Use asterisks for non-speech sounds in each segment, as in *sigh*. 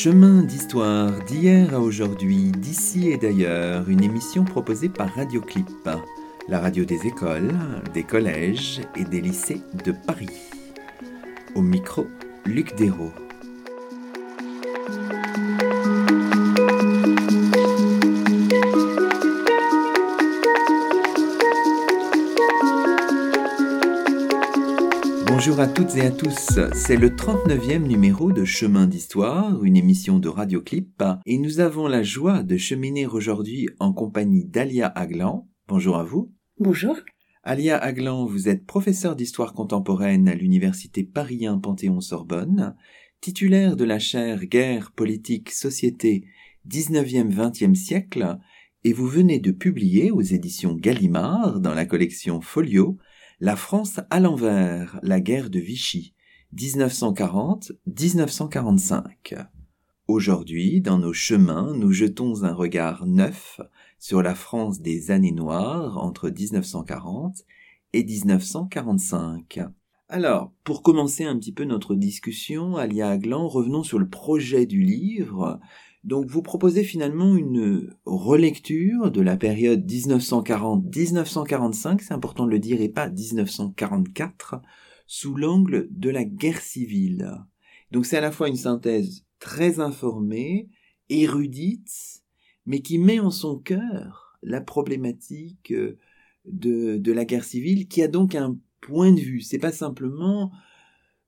Chemin d'histoire d'hier à aujourd'hui, d'ici et d'ailleurs, une émission proposée par Radioclip, la radio des écoles, des collèges et des lycées de Paris. Au micro, Luc Dérault. Bonjour à toutes et à tous, c'est le 39e numéro de Chemin d'Histoire, une émission de Radioclip, et nous avons la joie de cheminer aujourd'hui en compagnie d'Alia Aglan. Bonjour à vous. Bonjour. Alia Aglan, vous êtes professeur d'histoire contemporaine à l'université Paris Panthéon-Sorbonne, titulaire de la chaire Guerre, politique, société 19e-20e siècle, et vous venez de publier aux éditions Gallimard, dans la collection Folio, la France à l'envers, la guerre de Vichy, 1940-1945. Aujourd'hui, dans nos chemins, nous jetons un regard neuf sur la France des années noires entre 1940 et 1945. Alors, pour commencer un petit peu notre discussion, Alia Aglan, revenons sur le projet du livre. Donc vous proposez finalement une relecture de la période 1940-1945, c'est important de le dire, et pas 1944, sous l'angle de la guerre civile. Donc c'est à la fois une synthèse très informée, érudite, mais qui met en son cœur la problématique de, de la guerre civile, qui a donc un point de vue. C'est pas simplement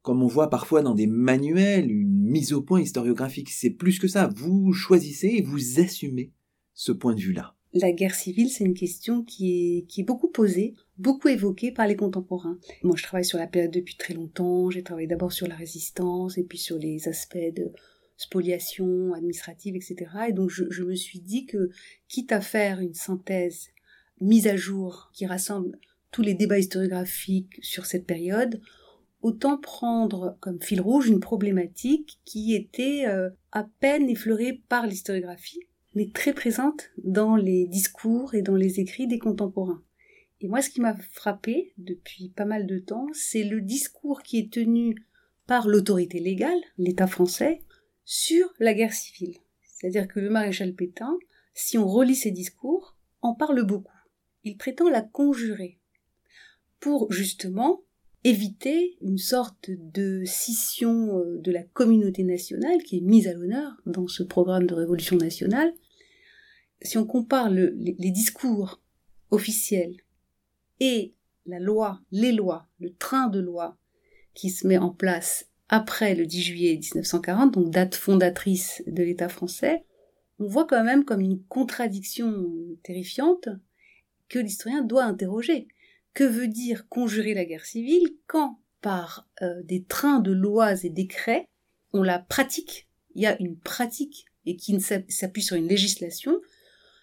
comme on voit parfois dans des manuels, une mise au point historiographique. C'est plus que ça. Vous choisissez et vous assumez ce point de vue-là. La guerre civile, c'est une question qui est, qui est beaucoup posée, beaucoup évoquée par les contemporains. Moi, je travaille sur la période depuis très longtemps. J'ai travaillé d'abord sur la résistance et puis sur les aspects de spoliation administrative, etc. Et donc, je, me suis dit que, quitte à faire une synthèse mise à jour qui rassemble tous les débats historiographiques sur cette période, autant prendre comme fil rouge une problématique qui était euh, à peine effleurée par l'historiographie, mais très présente dans les discours et dans les écrits des contemporains. Et moi, ce qui m'a frappé depuis pas mal de temps, c'est le discours qui est tenu par l'autorité légale, l'État français, sur la guerre civile. C'est-à-dire que le maréchal Pétain, si on relit ses discours, en parle beaucoup. Il prétend la conjurer pour justement éviter une sorte de scission euh, de la communauté nationale qui est mise à l'honneur dans ce programme de révolution nationale. Si on compare les, discours officiels et la loi, les lois, le train de loi qui se met en place après le 10 juillet 1940, donc date fondatrice de l'État français, on voit quand même comme une contradiction terrifiante que l'historien doit interroger. Que veut dire conjurer la guerre civile quand, par euh, des trains de lois et décrets, on la pratique, il y a une pratique et qui s'appuie sur une législation,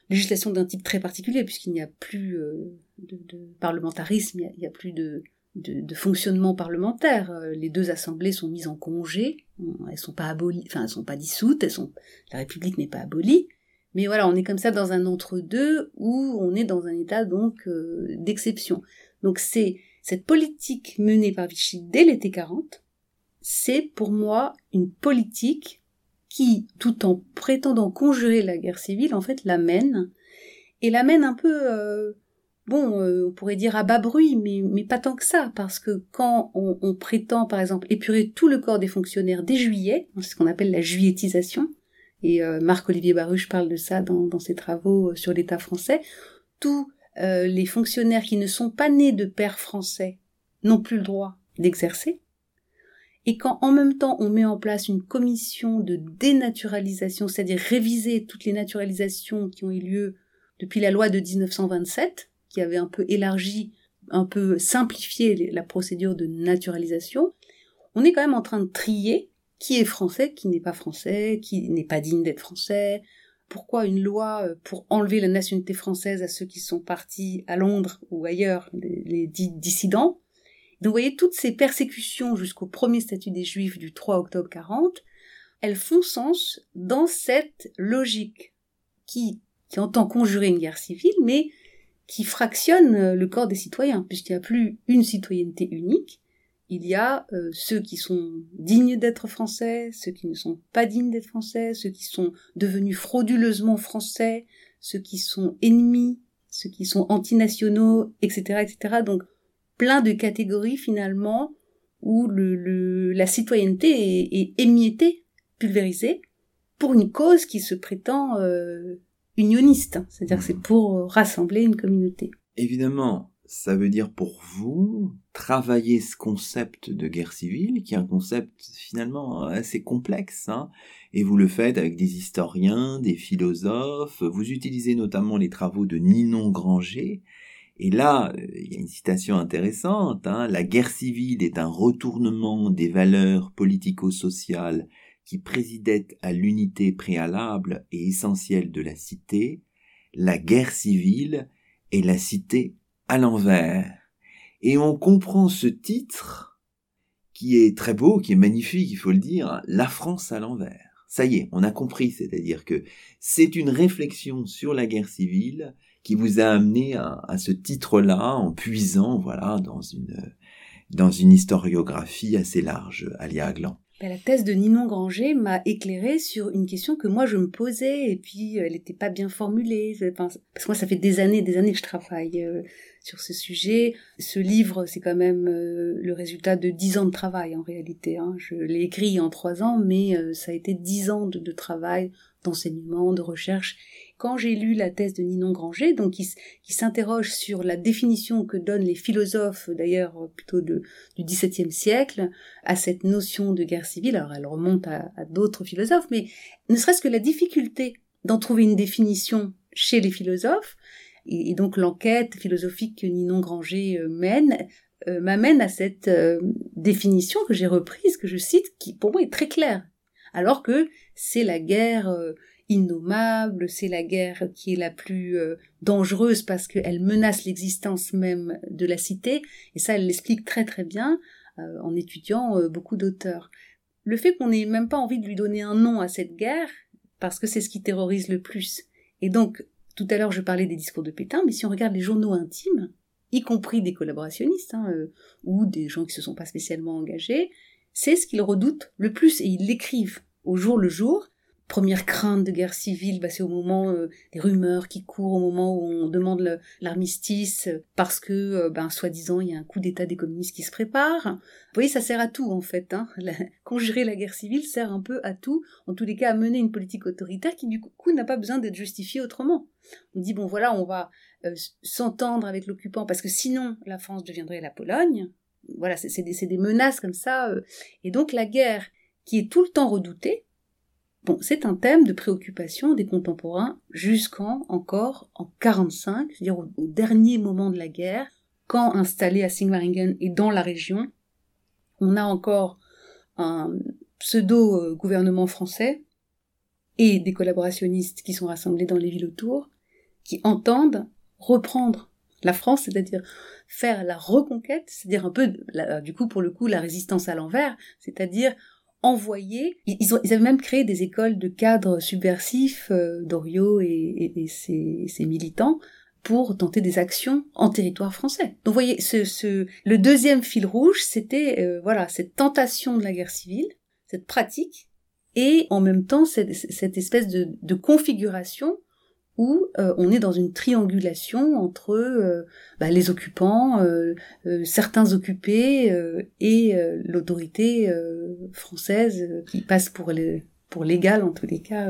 législation d'un type très particulier puisqu'il n'y a plus euh, de, parlementarisme, il n'y a, plus de, de, fonctionnement parlementaire. Euh, les deux assemblées sont mises en congé, elles sont pas abolies, enfin elles sont pas dissoutes, elles sont, la République n'est pas abolie, mais voilà, on est comme ça dans un entre-deux où on est dans un état donc euh, d'exception. Donc c'est cette politique menée par Vichy dès l'été 40, c'est pour moi une politique qui, tout en prétendant conjurer la guerre civile, en fait la mène, et la mène un peu, euh, bon, euh, on pourrait dire à bas bruit, mais, pas tant que ça, parce que quand on, prétend, par exemple, épurer tout le corps des fonctionnaires dès juillet, c'est ce qu'on appelle la juilletisation, et euh, Marc-Olivier Baruch parle de ça dans, ses travaux euh, sur l'État français, tous les fonctionnaires qui ne sont pas nés de pères français n'ont plus le droit d'exercer, et quand en même temps on met en place une commission de dénaturalisation, c'est-à-dire réviser toutes les naturalisations qui ont eu lieu depuis la loi de 1927, qui avait un peu élargi, un peu simplifié la procédure de naturalisation, on est quand même en train de trier qui est français, qui n'est pas français, qui n'est pas digne d'être français, pourquoi une loi euh, pour enlever la nationalité française à ceux qui sont partis à Londres ou ailleurs, les, dits dissidents, Donc vous voyez, toutes ces persécutions jusqu'au premier statut des Juifs du 3 octobre 40, elles font sens dans cette logique qui, qui entend conjurer une guerre civile, mais qui fractionne le corps des citoyens, puisqu'il n'y a plus une citoyenneté unique, il y a euh, ceux qui sont dignes d'être français, ceux qui ne sont pas dignes d'être français, ceux qui sont devenus frauduleusement français, ceux qui sont ennemis, ceux qui sont antinationaux, etc., etc. Donc plein de catégories finalement où le, la citoyenneté est, émiettée, pulvérisée, pour une cause qui se prétend euh, unioniste, c'est-à-dire que c'est pour rassembler une communauté. Évidemment, ça veut dire pour vous travailler ce concept de guerre civile, qui est un concept finalement assez complexe, hein, et vous le faites avec des historiens, des philosophes, vous utilisez notamment les travaux de Ninon Granger, et là, il y a une citation intéressante, hein, la guerre civile est un retournement des valeurs politico-sociales qui présidaient à l'unité préalable et essentielle de la cité, la guerre civile est la cité à l'envers. Et on comprend ce titre qui est très beau, qui est magnifique, il faut le dire, La France à l'envers. Ça y est, on a compris, c'est-à-dire que c'est une réflexion sur la guerre civile qui vous a amené à, ce titre-là en puisant, voilà, dans une, dans une historiographie assez large, Alia Aglan. Ben, la thèse de Ninon Granger m'a éclairé sur une question que moi je me posais et puis elle n'était pas bien formulée. parce que moi ça fait des années, des années que je travaille euh, sur ce sujet. Ce livre c'est quand même euh, le résultat de dix ans de travail en réalité. Hein. Je l'ai écrit en trois ans, mais euh, ça a été dix ans de travail, d'enseignement, de recherche quand j'ai lu la thèse de Ninon Granger, donc qui, s'interroge sur la définition que donnent les philosophes, d'ailleurs plutôt de, du XVIIe siècle, à cette notion de guerre civile, alors elle remonte à, d'autres philosophes, mais ne serait-ce que la difficulté d'en trouver une définition chez les philosophes, et, donc l'enquête philosophique que Ninon Granger euh, mène, euh, m'amène à cette euh, définition que j'ai reprise, que je cite, qui pour moi est très claire. Alors que c'est la guerre innommable, c'est la guerre qui est la plus euh, dangereuse parce qu'elle menace l'existence même de la cité, et ça elle l'explique très très bien euh, en étudiant euh, beaucoup d'auteurs. Le fait qu'on n'ait même pas envie de lui donner un nom à cette guerre, parce que c'est ce qui terrorise le plus. Et donc, tout à l'heure je parlais des discours de Pétain, mais si on regarde les journaux intimes, y compris des collaborationnistes, hein, ou des gens qui se sont pas spécialement engagés, c'est ce qu'ils redoutent le plus, et ils l'écrivent au jour le jour, première crainte de guerre civile, bah, c'est au moment euh, des rumeurs qui courent, au moment où on demande l'armistice parce que, ben, soi-disant, il y a un coup d'État des communistes qui se prépare. Vous voyez, ça sert à tout en fait. Hein. conjurer la guerre civile sert un peu à tout, en tous les cas à mener une politique autoritaire qui du coup n'a pas besoin d'être justifiée autrement. On dit bon voilà, on va euh, s'entendre avec l'occupant parce que sinon la France deviendrait la Pologne. Voilà, c'est des, menaces comme ça. et donc la guerre qui est tout le temps redoutée, Bon, c'est un thème de préoccupation des contemporains jusqu'en encore en 45, c'est-à-dire au, dernier moment de la guerre, quand installé à Singwaringen et dans la région, on a encore un pseudo gouvernement français et des collaborationnistes qui sont rassemblés dans les villes autour, qui entendent reprendre la France, c'est-à-dire faire la reconquête, c'est-à-dire un peu, du coup, pour le coup, la résistance à l'envers, c'est-à-dire envoyés. Ils, avaient même créé des écoles de cadres subversifs, euh, Doriot et, et, ses, militants, pour tenter des actions en territoire français. Donc vous voyez, ce, ce, le deuxième fil rouge, c'était euh, voilà cette tentation de la guerre civile, cette pratique, et en même temps cette, cette espèce de, de configuration où euh, on est dans une triangulation entre euh, bah, les occupants, euh, certains occupés et l'autorité française qui passe pour les pour l'égal en tous les cas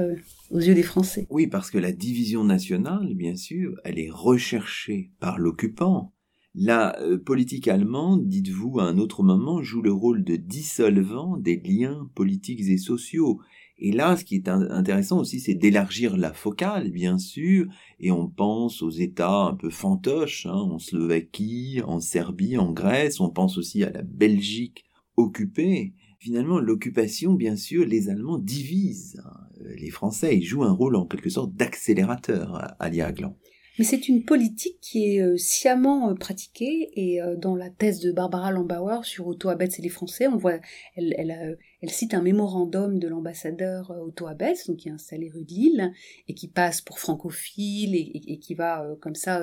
aux yeux des Français. Oui, parce que la division nationale, bien sûr, elle est recherchée par l'occupant. La politique allemande, dites-vous à un autre moment, joue le rôle de dissolvant des liens politiques et sociaux. Et là, ce qui est intéressant aussi, c'est d'élargir la focale, bien sûr, et on pense aux États un peu fantoches, hein, en Slovaquie, en Serbie, en Grèce, on pense aussi à la Belgique occupée. Finalement, l'occupation, bien sûr, les Allemands divisent. Hein. Les Français, ils jouent un rôle en quelque sorte d'accélérateur à Liaglan. Mais c'est une politique qui est euh, sciemment euh, pratiquée et euh, dans la thèse de Barbara Lambauer sur Otto Abetz et les Français, on voit, elle, elle cite un mémorandum de l'ambassadeur Otto Abetz, donc qui est installé rue de Lille et qui passe pour francophile et, qui va comme ça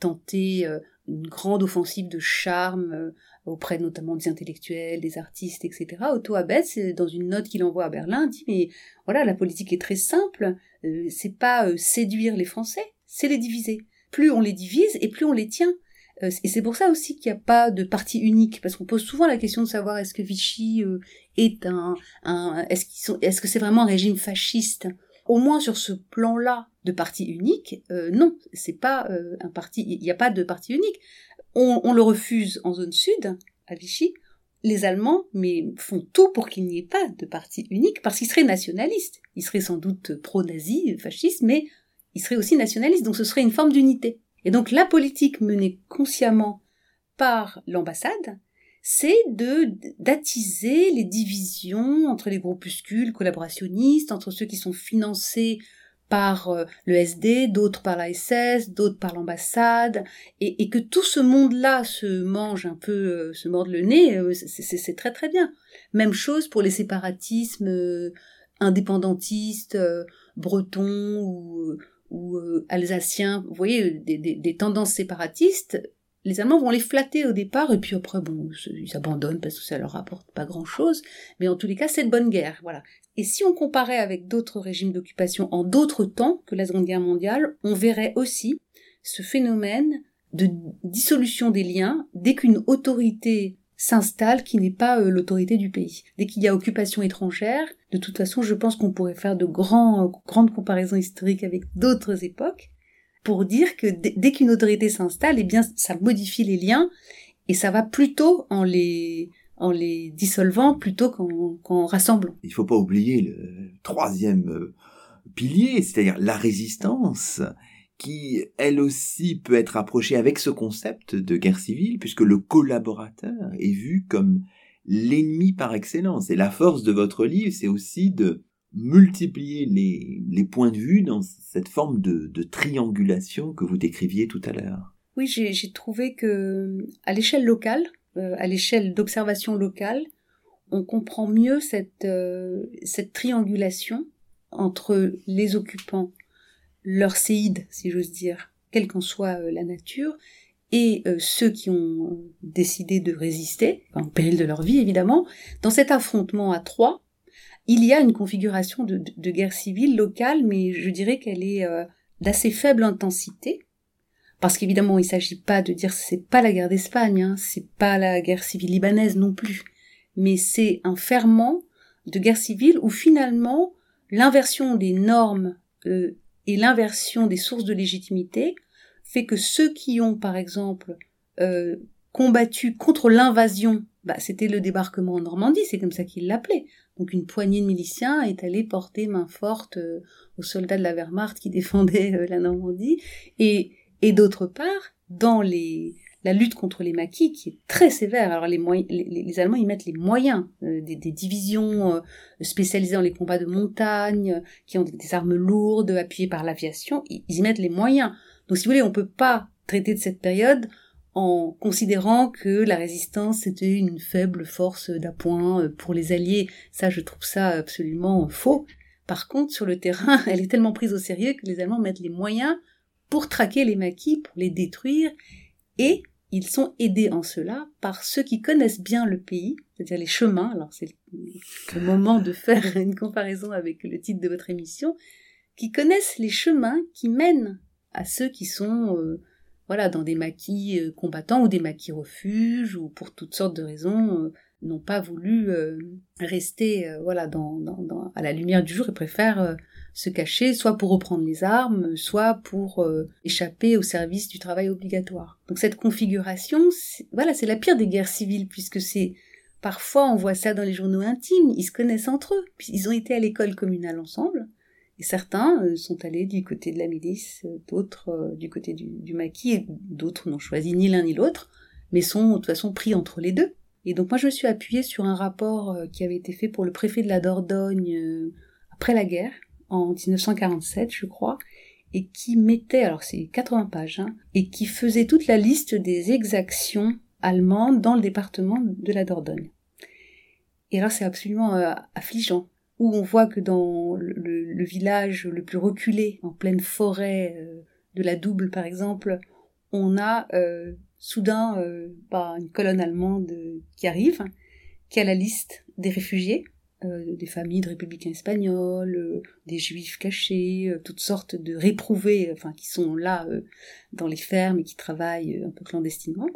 tenter une grande offensive de charme auprès notamment des intellectuels, des artistes, etc. Otto Abetz, dans une note qu'il envoie à Berlin, dit mais voilà, la politique est très simple, euh, c'est pas euh, séduire les Français, c'est les diviser. Plus on les divise et plus on les tient. Euh, et c'est pour ça aussi qu'il n'y a pas de parti unique, parce qu'on pose souvent la question de savoir est-ce que Vichy est un, un est-ce qu'ils sont, est-ce que c'est vraiment un régime fasciste? Au moins sur ce plan-là de parti unique, non, c'est pas un parti, il n'y a pas de parti unique. On, on, le refuse en zone sud, à Vichy, les Allemands mais font tout pour qu'il n'y ait pas de parti unique, parce qu'ils seraient nationalistes. Ils seraient sans doute pro-nazis, fascistes, mais ils seraient aussi nationalistes, donc ce serait une forme d'unité. Et donc la politique menée consciemment par l'ambassade, c'est de d'attiser les divisions entre les groupuscules collaborationnistes, entre ceux qui sont financés par euh, le SD, d'autres par la SS, d'autres par l'ambassade, et, que tout ce monde-là se mange un peu, euh, se morde le nez, euh, c'est très très bien. Même chose pour les séparatismes indépendantistes, bretons ou, ou alsaciens. Vous voyez, des, des tendances séparatistes, les Allemands vont les flatter au départ, et puis après, bon, ils abandonnent parce que ça leur apporte pas grand chose, mais en tous les cas, c'est de bonne guerre, voilà. Et si on comparait avec d'autres régimes d'occupation en d'autres temps que la Seconde Guerre mondiale, on verrait aussi ce phénomène de dissolution des liens dès qu'une autorité s'installe qui n'est pas euh, l'autorité du pays. Dès qu'il y a occupation étrangère, de toute façon, je pense qu'on pourrait faire de grands, grandes comparaisons historiques avec d'autres époques pour dire que dès qu'une autorité s'installe, eh bien, ça modifie les liens et ça va plutôt en les en les dissolvant plutôt qu'en rassemblant. Il ne faut pas oublier le troisième euh, pilier, c'est-à-dire la résistance, qui elle aussi peut être approchée avec ce concept de guerre civile, puisque le collaborateur est vu comme l'ennemi par excellence. Et la force de votre livre, c'est aussi de multiplier les, points de vue dans cette forme de, triangulation que vous décriviez tout à l'heure. Oui, j'ai trouvé que à l'échelle locale, euh, à l'échelle d'observation locale, on comprend mieux cette, euh, cette triangulation entre les occupants, leur séide, si j'ose dire, quelle qu'en soit euh, la nature, et ceux qui ont décidé de résister, en péril de leur vie évidemment, dans cet affrontement à trois, il y a une configuration de, guerre civile locale, mais je dirais qu'elle est d'assez faible intensité, parce qu'évidemment, il ne s'agit pas de dire c'est pas la guerre d'Espagne, hein, c'est pas la guerre civile libanaise non plus, mais c'est un ferment de guerre civile où finalement l'inversion des normes euh, et l'inversion des sources de légitimité fait que ceux qui ont, par exemple, euh, combattu contre l'invasion, bah, c'était le débarquement en Normandie, c'est comme ça qu'ils l'appelaient. Donc une poignée de miliciens est allée porter main forte euh, aux soldats de la Wehrmacht qui *laughs* défendaient la Normandie, et et d'autre part, dans les, la lutte contre les maquis, qui est très sévère. Alors les, les, Allemands, ils mettent les moyens, euh, des, divisions euh, spécialisées dans les combats de montagne, qui ont des, armes lourdes, appuyées par l'aviation, ils, y mettent les moyens. Donc si vous voulez, on peut pas traiter de cette période en considérant que la résistance était une faible force d'appoint euh, pour les Alliés. Ça, je trouve ça absolument faux. Par contre, sur le terrain, *laughs* elle est tellement prise au sérieux que les Allemands mettent les moyens pour traquer les maquis, pour les détruire, et ils sont aidés en cela par ceux qui connaissent bien le pays, c'est-à-dire les chemins. Alors c'est le moment de faire *laughs* une comparaison avec le titre de votre émission, qui connaissent les chemins qui mènent à ceux qui sont euh, voilà dans des maquis euh, combattants ou des maquis refuges ou pour toutes sortes de raisons euh, n'ont pas voulu rester voilà à la lumière du jour et préfèrent se cacher, soit pour reprendre les armes, soit pour euh, échapper au service du travail obligatoire. Donc cette configuration, voilà, c'est la pire des guerres civiles, puisque c'est parfois on voit ça dans les journaux intimes, ils se connaissent entre eux, ils ont été à l'école communale ensemble, et certains euh, sont allés du côté de la milice, euh, d'autres du côté du, du maquis, et d'autres n'ont choisi ni l'un ni l'autre, mais sont de toute façon pris entre les deux. Et donc moi je me suis appuyée sur un rapport qui avait été fait pour le préfet de la Dordogne après la guerre, en 1947, je crois, et qui mettait, alors c'est 80 pages, hein, et qui faisait toute la liste des exactions allemandes dans le département de la Dordogne. Et alors c'est absolument euh, affligeant, où on voit que dans le, village le plus reculé, en pleine forêt euh, de la Double par exemple, on a euh, soudain bah, une colonne allemande qui arrive, qui a la liste des réfugiés, euh, des familles de républicains espagnols, euh, des juifs cachés, euh, toutes sortes de réprouvés, enfin qui sont là dans les fermes et qui travaillent un peu clandestinement.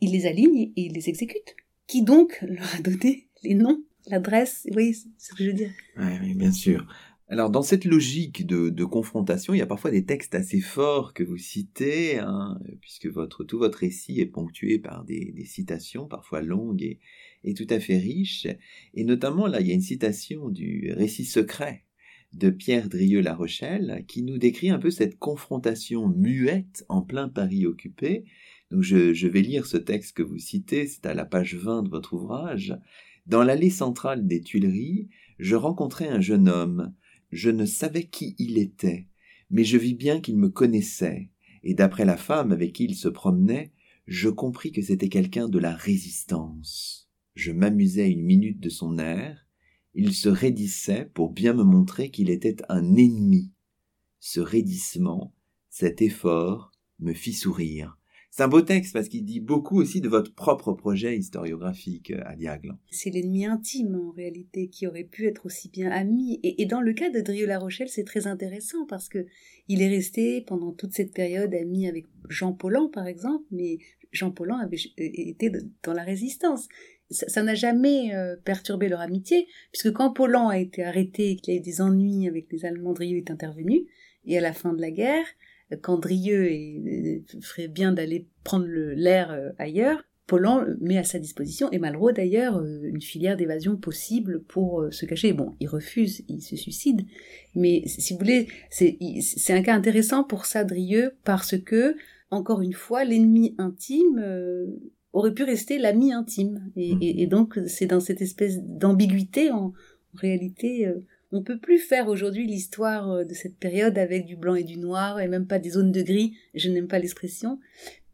Il les aligne et il les exécute. Qui donc leur a donné les noms, l'adresse? Vous voyez ce que je veux dire oui, bien sûr. Alors dans cette logique de, confrontation, il y a parfois des textes assez forts que vous citez, hein, puisque votre, tout votre récit est ponctué par des, des citations parfois longues et, est tout à fait riche, et notamment là, il y a une citation du récit secret de Pierre Drieux-La Rochelle qui nous décrit un peu cette confrontation muette en plein Paris occupé. Donc je, je vais lire ce texte que vous citez, c'est à la page 20 de votre ouvrage. Dans l'allée centrale des Tuileries, je rencontrai un jeune homme. Je ne savais qui il était, mais je vis bien qu'il me connaissait, et d'après la femme avec qui il se promenait, je compris que c'était quelqu'un de la résistance. Je m'amusais une minute de son air, il se raidissait pour bien me montrer qu'il était un ennemi. Ce raidissement, cet effort, me fit sourire. C'est un beau texte parce qu'il dit beaucoup aussi de votre propre projet historiographique à Diagle. C'est l'ennemi intime en réalité qui aurait pu être aussi bien ami. Et, dans le cas de Drieux-La Rochelle, c'est très intéressant parce que il est resté pendant toute cette période ami avec Jean Paulhan par exemple, mais Jean Paulhan avait été dans la résistance ça n'a jamais euh, perturbé leur amitié, puisque quand Paulan a été arrêté et qu'il a eu des ennuis avec les Allemands, Drieux est intervenu, et à la fin de la guerre, quand Drieux ferait bien d'aller prendre l'air euh, ailleurs, Paulan met à sa disposition, et Malraux d'ailleurs, euh, une filière d'évasion possible pour se cacher. Bon, il refuse, il se suicide, mais si vous voulez, c'est un cas intéressant pour ça, Drieux, parce que, encore une fois, l'ennemi intime aurait pu rester l'ami intime. Et, mmh. donc, c'est dans cette espèce d'ambiguïté, en, réalité, euh, on peut plus faire aujourd'hui l'histoire euh, de cette période avec du blanc et du noir, et même pas des zones de gris, je n'aime pas l'expression.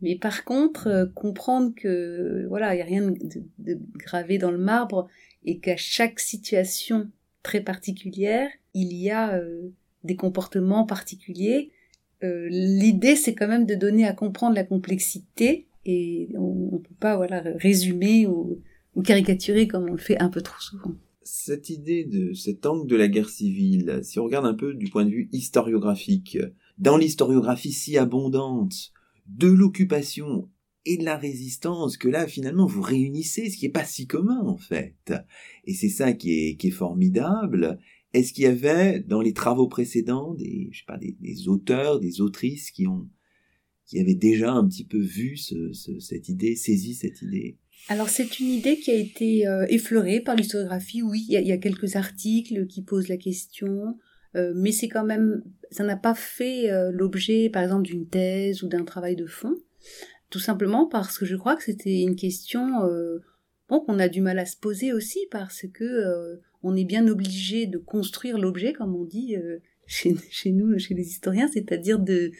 Mais par contre, euh, comprendre que, voilà, il n'y a rien de, gravé dans le marbre, et qu'à chaque situation très particulière, il y a des comportements particuliers. L'idée, c'est quand même de donner à comprendre la complexité et on ne peut pas voilà résumer ou, caricaturer comme on le fait un peu trop souvent. Cette idée de cet angle de la guerre civile, si on regarde un peu du point de vue historiographique, dans l'historiographie si abondante de l'occupation et de la résistance que là finalement vous réunissez, ce qui est pas si commun en fait. Et c'est ça qui est, qui est formidable. Est-ce qu'il y avait dans les travaux précédents des, je sais pas, des, auteurs, des autrices qui ont qui avait déjà un petit peu vu cette idée, saisi cette idée? Alors c'est une idée qui a été euh, effleurée par l'historiographie, oui, il y, a, quelques articles qui posent la question, euh, mais c'est quand même, ça n'a pas fait euh, l'objet par exemple d'une thèse ou d'un travail de fond, tout simplement parce que je crois que c'était une question bon, qu'on a du mal à se poser aussi parce que on est bien obligé de construire l'objet, comme on dit chez, chez nous, chez les historiens, c'est-à-dire de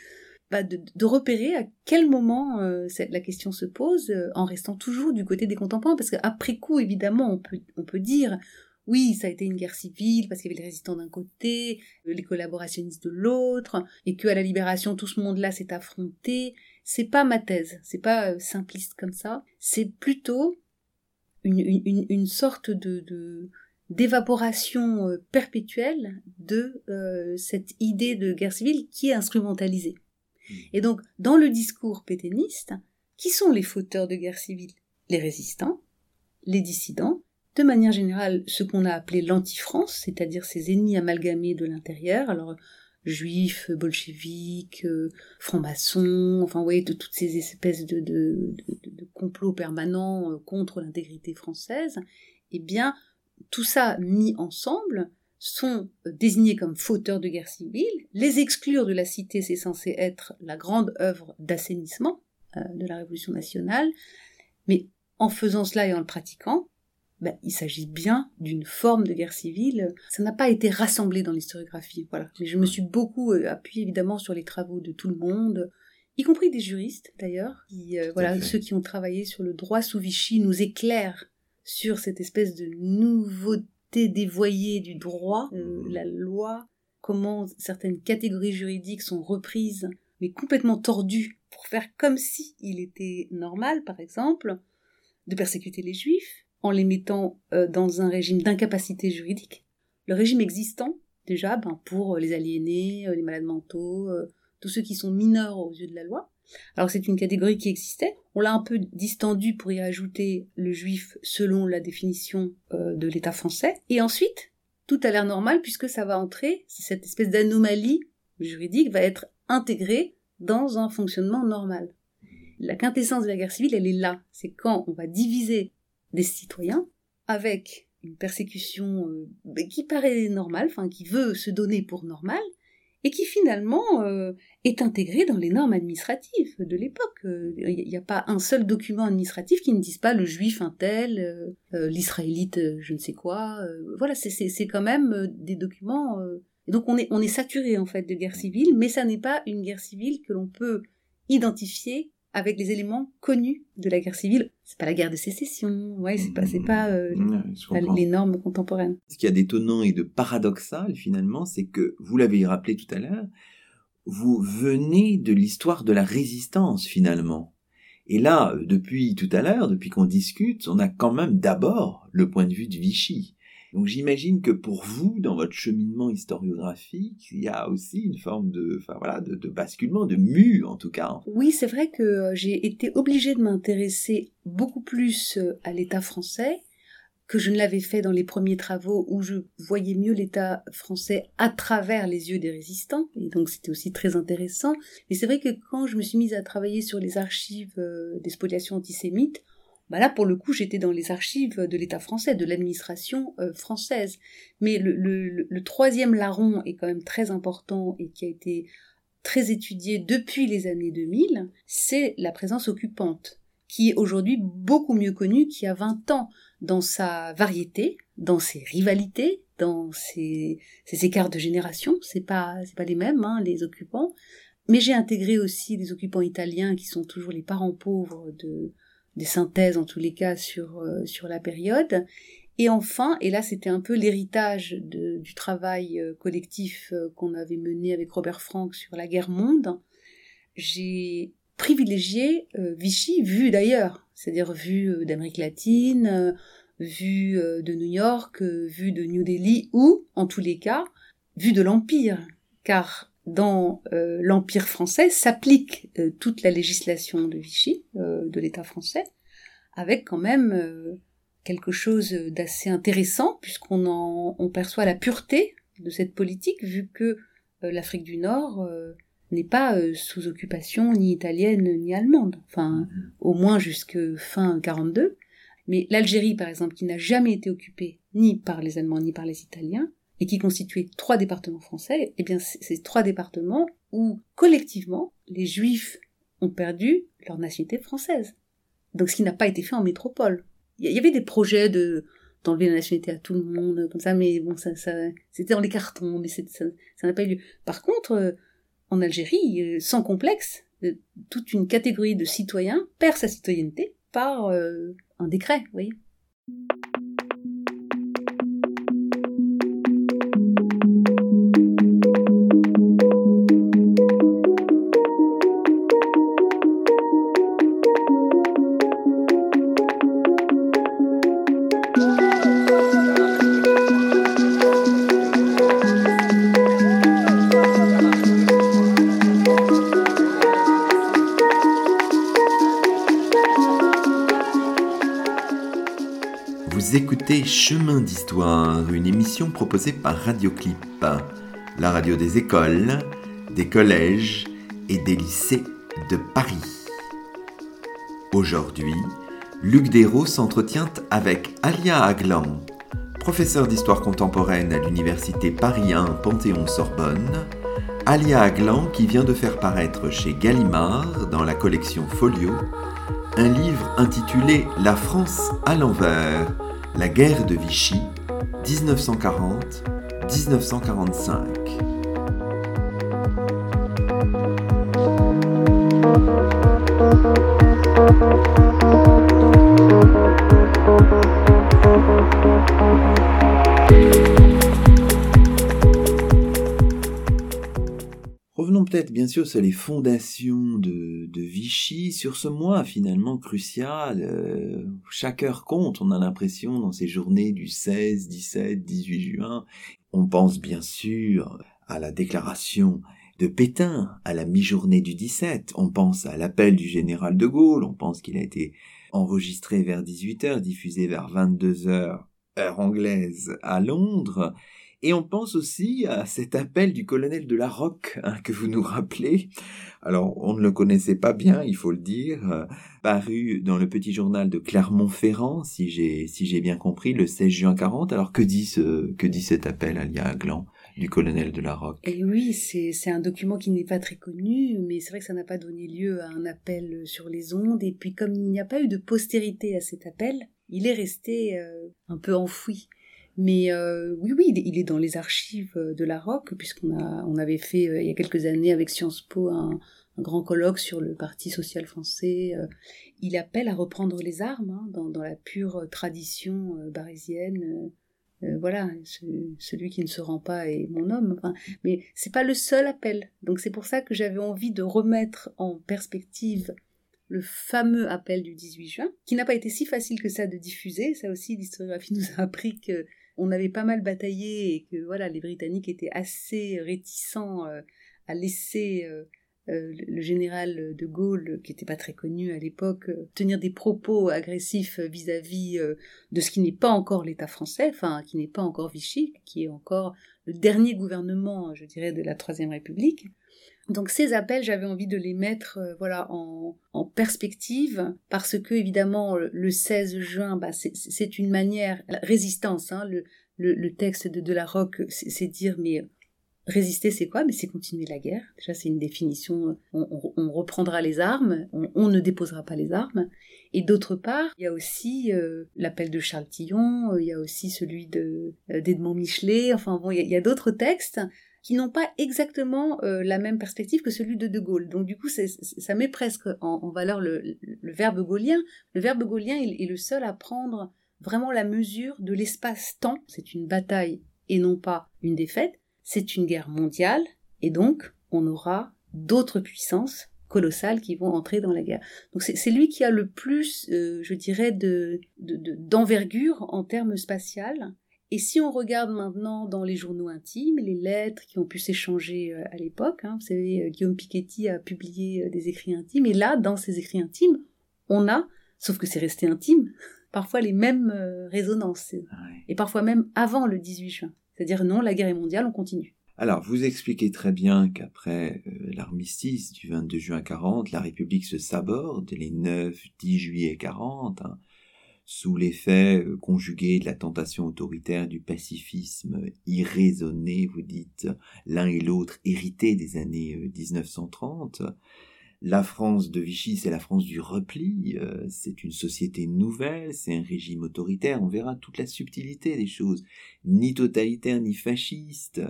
bah, de, repérer à quel moment euh, la question se pose euh, en restant toujours du côté des contemporains parce qu'après coup évidemment on peut on peut dire oui, ça a été une guerre civile parce qu'il y avait les résistants d'un côté, euh, les collaborationnistes de l'autre, et que à la libération tout ce monde-là s'est affronté. C'est pas ma thèse, c'est pas simpliste comme ça. C'est plutôt une, une, une, sorte de, d'évaporation perpétuelle de cette idée de guerre civile qui est instrumentalisée. Et donc, dans le discours pétainiste, qui sont les fauteurs de guerre civile? Les résistants, les dissidents, de manière générale, ce qu'on a appelé l'anti-France, c'est-à-dire ces ennemis amalgamés de l'intérieur, alors juifs, bolcheviques, euh, francs-maçons, enfin, vous voyez, de toutes ces espèces de, de, de complots permanents euh, contre l'intégrité française, eh bien, tout ça mis ensemble, sont désignés comme fauteurs de guerre civile. Les exclure de la cité, c'est censé être la grande œuvre d'assainissement euh, de la Révolution nationale. Mais en faisant cela et en le pratiquant, ben, il s'agit bien d'une forme de guerre civile. Ça n'a pas été rassemblé dans l'historiographie, voilà. Mais je me suis beaucoup euh, appuyée évidemment sur les travaux de tout le monde, y compris des juristes d'ailleurs, qui, euh, voilà, ceux qui ont travaillé sur le droit sous Vichy nous éclairent sur cette espèce de nouveauté dévoyée du droit, euh, mmh. la loi, comment certaines catégories juridiques sont reprises, mais complètement tordues pour faire comme si il était normal, par exemple, de persécuter les juifs en les mettant euh, dans un régime d'incapacité juridique. Le régime existant, déjà, ben, pour les aliénés, les malades mentaux, tous ceux qui sont mineurs aux yeux de la loi. Alors c'est une catégorie qui existait. On l'a un peu distendue pour y ajouter le juif selon la définition euh, de l'État français. Et ensuite, tout a l'air normal puisque ça va entrer, cette espèce d'anomalie juridique va être intégrée dans un fonctionnement normal. La quintessence de la guerre civile, elle est là. C'est quand on va diviser des citoyens avec une persécution euh, qui paraît normale, enfin qui veut se donner pour normale, et qui finalement euh, est intégré dans les normes administratives de l'époque. Il euh, n'y a pas un seul document administratif qui ne dise pas le juif un tel, euh, l'israélite je ne sais quoi. voilà, c'est quand même des documents. Et donc on est, on est saturé en fait de guerre civile, mais ça n'est pas une guerre civile que l'on peut identifier avec les éléments connus de la guerre civile. C'est pas la guerre de sécession, ouais, c'est pas, c'est pas, euh, les normes contemporaines. Ce qu'il y a d'étonnant et de paradoxal finalement, c'est que vous l'avez rappelé tout à l'heure, vous venez de l'histoire de la résistance finalement. Et là, depuis tout à l'heure, depuis qu'on discute, on a quand même d'abord le point de vue de Vichy. Donc j'imagine que pour vous, dans votre cheminement historiographique, il y a aussi une forme de, enfin de basculement, de mue en tout cas. Oui, c'est vrai que euh, j'ai été obligée de m'intéresser beaucoup plus euh, à l'État français que je ne l'avais fait dans les premiers travaux où je voyais mieux l'État français à travers les yeux des résistants, et donc c'était aussi très intéressant. Mais c'est vrai que quand je me suis mise à travailler sur les archives euh, des spoliations antisémites, bah là pour le coup j'étais dans les archives de l'État français, de l'administration euh, française. Mais le, troisième larron est quand même très important et qui a été très étudié depuis les années 2000, c'est la présence occupante, qui est aujourd'hui beaucoup mieux connue qu'il y a 20 ans dans sa variété, dans ses rivalités, dans ses, écarts de génération. C'est pas pas les mêmes hein, les occupants. Mais j'ai intégré aussi les occupants italiens qui sont toujours les parents pauvres de des synthèses en tous les cas sur, euh, sur la période. Et enfin, et là c'était un peu l'héritage du travail euh, collectif euh, qu'on avait mené avec Robert Frank sur la guerre monde, j'ai privilégié Vichy vu d'ailleurs, c'est-à-dire vu d'Amérique latine, vu de New York, vu de New Delhi, ou en tous les cas, vu de l'Empire, car dans euh, l'Empire français s'applique euh, toute la législation de Vichy, euh, de l'État français, avec quand même quelque chose d'assez intéressant, puisqu'on en, on perçoit la pureté de cette politique, vu que l'Afrique du Nord n'est pas sous occupation ni italienne ni allemande, enfin au moins jusque fin 42. Mais l'Algérie, par exemple, qui n'a jamais été occupée ni par les Allemands ni par les Italiens, et qui constituait trois départements français, eh bien, c'est trois départements où, collectivement, les Juifs ont perdu leur nationalité française. Donc, ce qui n'a pas été fait en métropole. Il y avait des projets de d'enlever la nationalité à tout le monde, comme ça, mais bon, ça, ça c'était dans les cartons, mais ça n'a pas eu lieu. Par contre, euh, en Algérie, euh, sans complexe, euh, toute une catégorie de citoyens perd sa citoyenneté par un décret, vous voyez. Chemin d'Histoire, une émission proposée par Radioclip, la radio des écoles, des collèges et des lycées de Paris. Aujourd'hui, Luc Dérault s'entretient avec Alia Aglan, professeur d'histoire contemporaine à l'université Paris 1 Panthéon-Sorbonne. Alia Aglan qui vient de faire paraître chez Gallimard dans la collection Folio un livre intitulé La France à l'envers La guerre de Vichy, 1940-1945. Revenons peut-être bien sûr sur les fondations de, Vichy, sur ce mois finalement crucial. Euh, chaque heure compte, on a l'impression dans ces journées du 16, 17, 18 juin. On pense bien sûr à la déclaration de Pétain à la mi-journée du 17. On pense à l'appel du général de Gaulle, on pense qu'il a été enregistré vers 18h, diffusé vers 22h, heure anglaise, à Londres. Et on pense aussi à cet appel du colonel de la Roque hein, que vous nous rappelez. Alors, on ne le connaissait pas bien, il faut le dire, euh, paru dans le petit journal de Clermont-Ferrand, si j'ai bien compris, le 16 juin 40. Alors, que dit cet appel, Alia Gland du colonel de la Roque? Et oui, c'est un document qui n'est pas très connu, mais c'est vrai que ça n'a pas donné lieu à un appel sur les ondes. Et puis comme il n'y a pas eu de postérité à cet appel, il est resté euh, un peu enfoui. Mais euh, oui, oui, il est dans les archives de la Roque, puisqu'on on avait fait euh, il y a quelques années avec Sciences Po un, grand colloque sur le Parti social français. il appelle à reprendre les armes hein, dans, la pure tradition barésienne euh, voilà, celui qui ne se rend pas est mon homme. Enfin, mais c'est pas le seul appel. Donc c'est pour ça que j'avais envie de remettre en perspective le fameux appel du 18 juin, qui n'a pas été si facile que ça de diffuser. Ça aussi, l'historiographie nous a appris que on avait pas mal bataillé et que voilà, les Britanniques étaient assez réticents euh, à laisser euh, euh, le général de Gaulle, qui n'était pas très connu à l'époque, tenir des propos agressifs vis-à-vis euh, de ce qui n'est pas encore l'État français, enfin qui n'est pas encore Vichy, qui est encore le dernier gouvernement, je dirais, de la Troisième République. Donc ces appels, j'avais envie de les mettre voilà en, perspective parce que évidemment le 16 juin, bah, c'est une manière résistance. Hein, le, le, texte de De la Roque, c'est dire mais Résister, c'est quoi? Mais c'est continuer la guerre. Déjà, c'est une définition. On, reprendra les armes, on, ne déposera pas les armes. Et d'autre part, il y a aussi euh, l'appel de Charles Tillon, euh, il y a aussi celui de euh, d'Edmond Michelet. Enfin bon, il y a, d'autres textes qui n'ont pas exactement la même perspective que celui de De Gaulle. Donc du coup, ça met presque en, valeur le, verbe gaulien. Le verbe gaulien est le seul à prendre vraiment la mesure de l'espace-temps. C'est une bataille et non pas une défaite c'est une guerre mondiale, et donc on aura d'autres puissances colossales qui vont entrer dans la guerre. Donc c'est lui qui a le plus, euh, je dirais, de d'envergure en termes spatial. Et si on regarde maintenant dans les journaux intimes, les lettres qui ont pu s'échanger euh, à l'époque, hein, vous savez, euh, Guillaume Piketty a publié des écrits intimes, et là, dans ces écrits intimes, on a, sauf que c'est resté intime, *laughs* parfois les mêmes résonances, et parfois même avant le 18 juin. C'est-à-dire non, la guerre est mondiale, on continue. Alors, vous expliquez très bien qu'après euh, l'armistice du 22 juin 40, la République se saborde les 9-10 juillet 40, hein, sous l'effet euh, conjugué de la tentation autoritaire du pacifisme irraisonné, vous dites, l'un et l'autre hérités des années 1930. Euh, la France de Vichy, c'est la France du repli, euh, c'est une société nouvelle, c'est un régime autoritaire, on verra toute la subtilité des choses, ni totalitaire ni fasciste,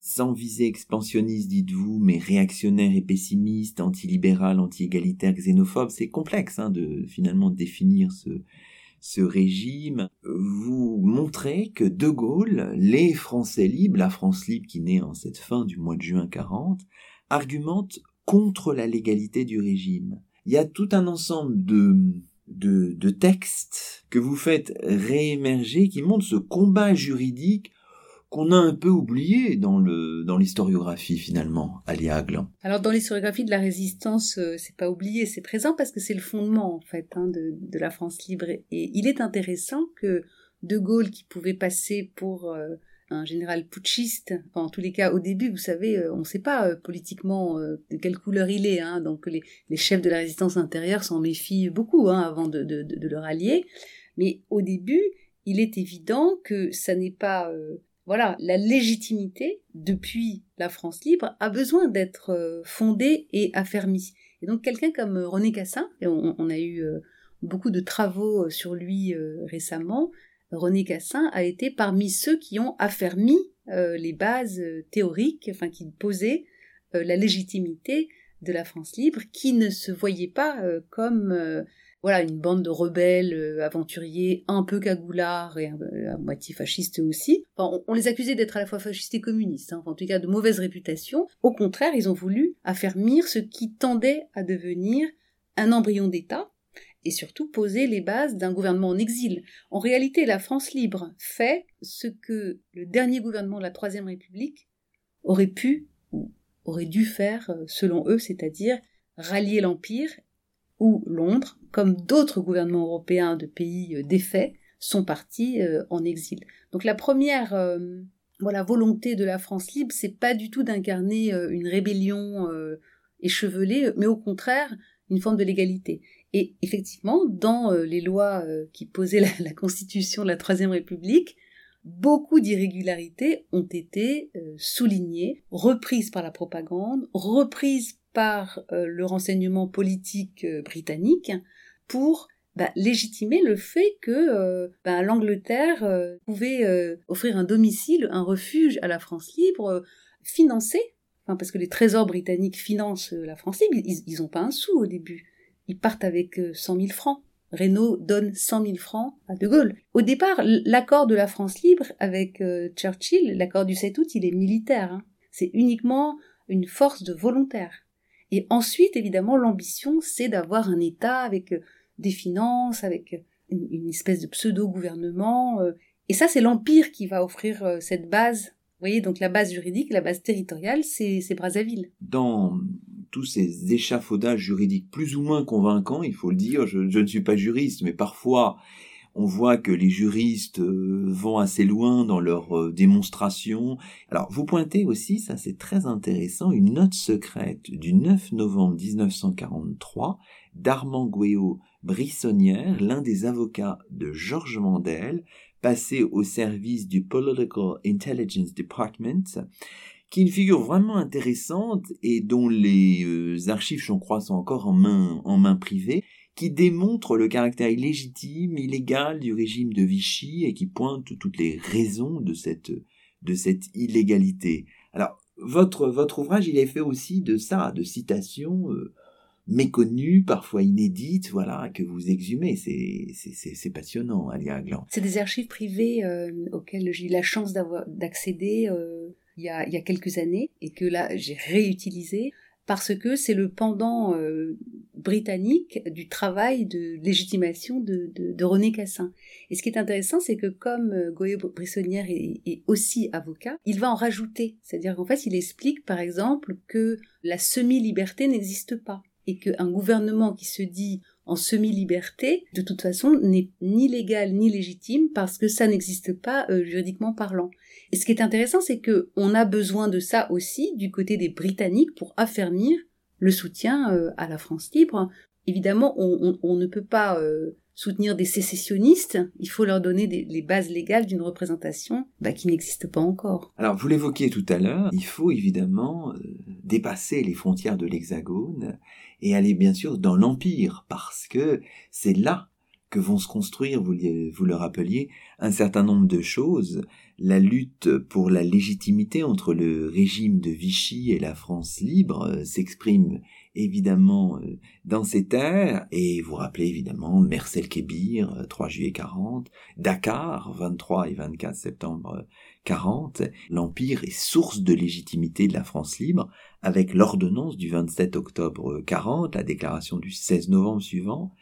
sans visée expansionniste, dites-vous, mais réactionnaire et pessimiste, antilibéral, anti-égalitaire, xénophobe, c'est complexe hein, de finalement définir ce, ce régime. Vous montrez que De Gaulle, les Français libres, la France libre qui naît en cette fin du mois de juin 40, argumentent contre la légalité du régime. Il y a tout un ensemble de, de, textes que vous faites réémerger qui montrent ce combat juridique qu'on a un peu oublié dans le dans l'historiographie finalement, Alia Aglan. Alors dans l'historiographie de la résistance, euh, c'est pas oublié, c'est présent parce que c'est le fondement en fait hein, de, de la France libre. Et il est intéressant que De Gaulle, qui pouvait passer pour euh, un général putschiste. en tous les cas, au début, vous savez, euh, on ne sait pas politiquement de quelle couleur il est. Hein, donc les, chefs de la résistance intérieure s'en méfient beaucoup hein, avant de, le rallier. Mais au début, il est évident que ça n'est pas... voilà, la légitimité, depuis la France libre, a besoin d'être fondée et affermie. Et donc quelqu'un comme René Cassin, et on, a eu beaucoup de travaux sur lui récemment, René Cassin a été parmi ceux qui ont affermi les bases théoriques, enfin qui posaient la légitimité de la France libre, qui ne se voyait pas comme voilà une bande de rebelles euh, aventuriers un peu cagoulards et euh, à moitié fascistes aussi. on, les accusait d'être à la fois fascistes et communistes, hein, en tout cas de mauvaise réputation. Au contraire, ils ont voulu affermir ce qui tendait à devenir un embryon d'État et surtout poser les bases d'un gouvernement en exil. En réalité, la France libre fait ce que le dernier gouvernement de la Troisième République aurait pu ou aurait dû faire euh, selon eux, c'est-à-dire rallier l'Empire où Londres, comme d'autres gouvernements européens de pays euh, défaits, sont partis euh, en exil. Donc la première euh, voilà volonté de la France libre, c'est pas du tout d'incarner une rébellion échevelée, mais au contraire une forme de légalité. Et effectivement, dans les lois qui posaient la, la, constitution de la Troisième République, beaucoup d'irrégularités ont été soulignées, reprises par la propagande, reprises par euh, le renseignement politique euh, britannique pour bah, légitimer le fait que euh, bah, l'Angleterre pouvait offrir un domicile, un refuge à la France libre, financé, enfin, parce que les trésors britanniques financent la France libre, ils n'ont pas un sou au début. Ils partent avec 100 000 francs. Renault donne 100 000 francs à De Gaulle. Au départ, l'accord de la France libre avec Churchill, l'accord du 7 août, il est militaire. Hein. C'est uniquement une force de volontaires. Et ensuite, évidemment, l'ambition, c'est d'avoir un État avec euh, des finances, avec euh, une, espèce de pseudo-gouvernement. Euh. Et ça, c'est l'Empire qui va offrir cette base. Vous voyez, donc la base juridique, la base territoriale, c'est Brazzaville. Dans tous ces échafaudages juridiques plus ou moins convaincants, il faut le dire, je, je ne suis pas juriste, mais parfois on voit que les juristes euh, vont assez loin dans leurs euh, démonstrations. Alors, vous pointez aussi, ça c'est très intéressant, une note secrète du 9 novembre 1943 d'Armand Guéot Brissonnière, l'un des avocats de Georges Mandel, passé au service du Political Intelligence Department, qui est une figure vraiment intéressante et dont les euh, archives, je crois, sont encore en main, en main privée, qui démontre le caractère illégitime, illégal du régime de Vichy et qui pointe toutes les raisons de cette, de cette illégalité. Alors, votre, votre ouvrage, il est fait aussi de ça, de citations euh, méconnues, parfois inédites, voilà, que vous exhumez. C'est, passionnant, Alia Aglan. C'est des archives privées euh, auxquelles j'ai eu la chance d'accéder euh, il, y a, il y a quelques années et que là, j'ai réutilisé parce que c'est le pendant euh, britannique du travail de légitimation de, de, René Cassin. Et ce qui est intéressant, c'est que comme euh, Goyer Brissonnière est, est, aussi avocat, il va en rajouter. C'est-à-dire qu'en fait, il explique par exemple que la semi-liberté n'existe pas et qu'un gouvernement qui se dit en semi-liberté, de toute façon, n'est ni légal ni légitime parce que ça n'existe pas euh, juridiquement parlant. Et ce qui est intéressant, c'est que on a besoin de ça aussi du côté des Britanniques pour affermir le soutien euh, à la France libre. Évidemment, on, ne peut pas euh, soutenir des sécessionnistes, il faut leur donner les bases légales d'une représentation bah, qui n'existe pas encore. Alors, vous l'évoquiez tout à l'heure, il faut évidemment dépasser les frontières de l'Hexagone et aller bien sûr dans l'Empire, parce que c'est là que vont se construire, vous le rappeliez, un certain nombre de choses. La lutte pour la légitimité entre le régime de Vichy et la France libre euh, s'exprime évidemment euh, dans ces terres, et vous rappelez évidemment Mercel Kébir, 3 euh, juillet 40, Dakar, 23 et 24 septembre 40, l'Empire est source de légitimité de la France libre, avec l'ordonnance du 27 octobre 40, la déclaration du 16 novembre suivant,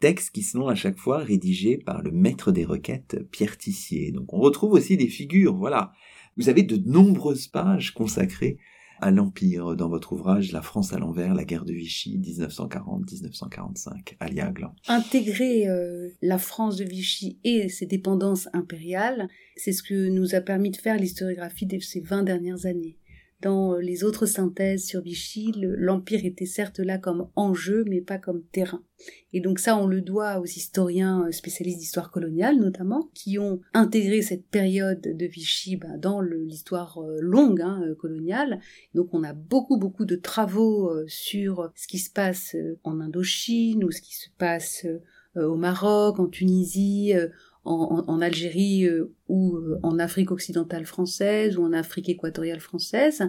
textes qui sont à chaque fois rédigés par le maître des requêtes Pierre Tissier. Donc on retrouve aussi des figures, voilà. Vous avez de nombreuses pages consacrées à l'Empire dans votre ouvrage La France à l'envers, la guerre de Vichy, 1940-1945, Alia Glan. Intégrer euh, la France de Vichy et ses dépendances impériales, c'est ce que nous a permis de faire l'historiographie de ces 20 dernières années. Dans euh, les autres synthèses sur Vichy, l'Empire était certes là comme enjeu, mais pas comme terrain. Et donc ça, on le doit aux historiens euh, spécialistes d'histoire coloniale, notamment, qui ont intégré cette période de Vichy bah, dans l'histoire euh, longue hein, coloniale. Donc on a beaucoup, beaucoup de travaux sur ce qui se passe en Indochine ou ce qui se passe au Maroc, en Tunisie, en, Algérie euh, ou euh, en Afrique occidentale française ou en Afrique équatoriale française.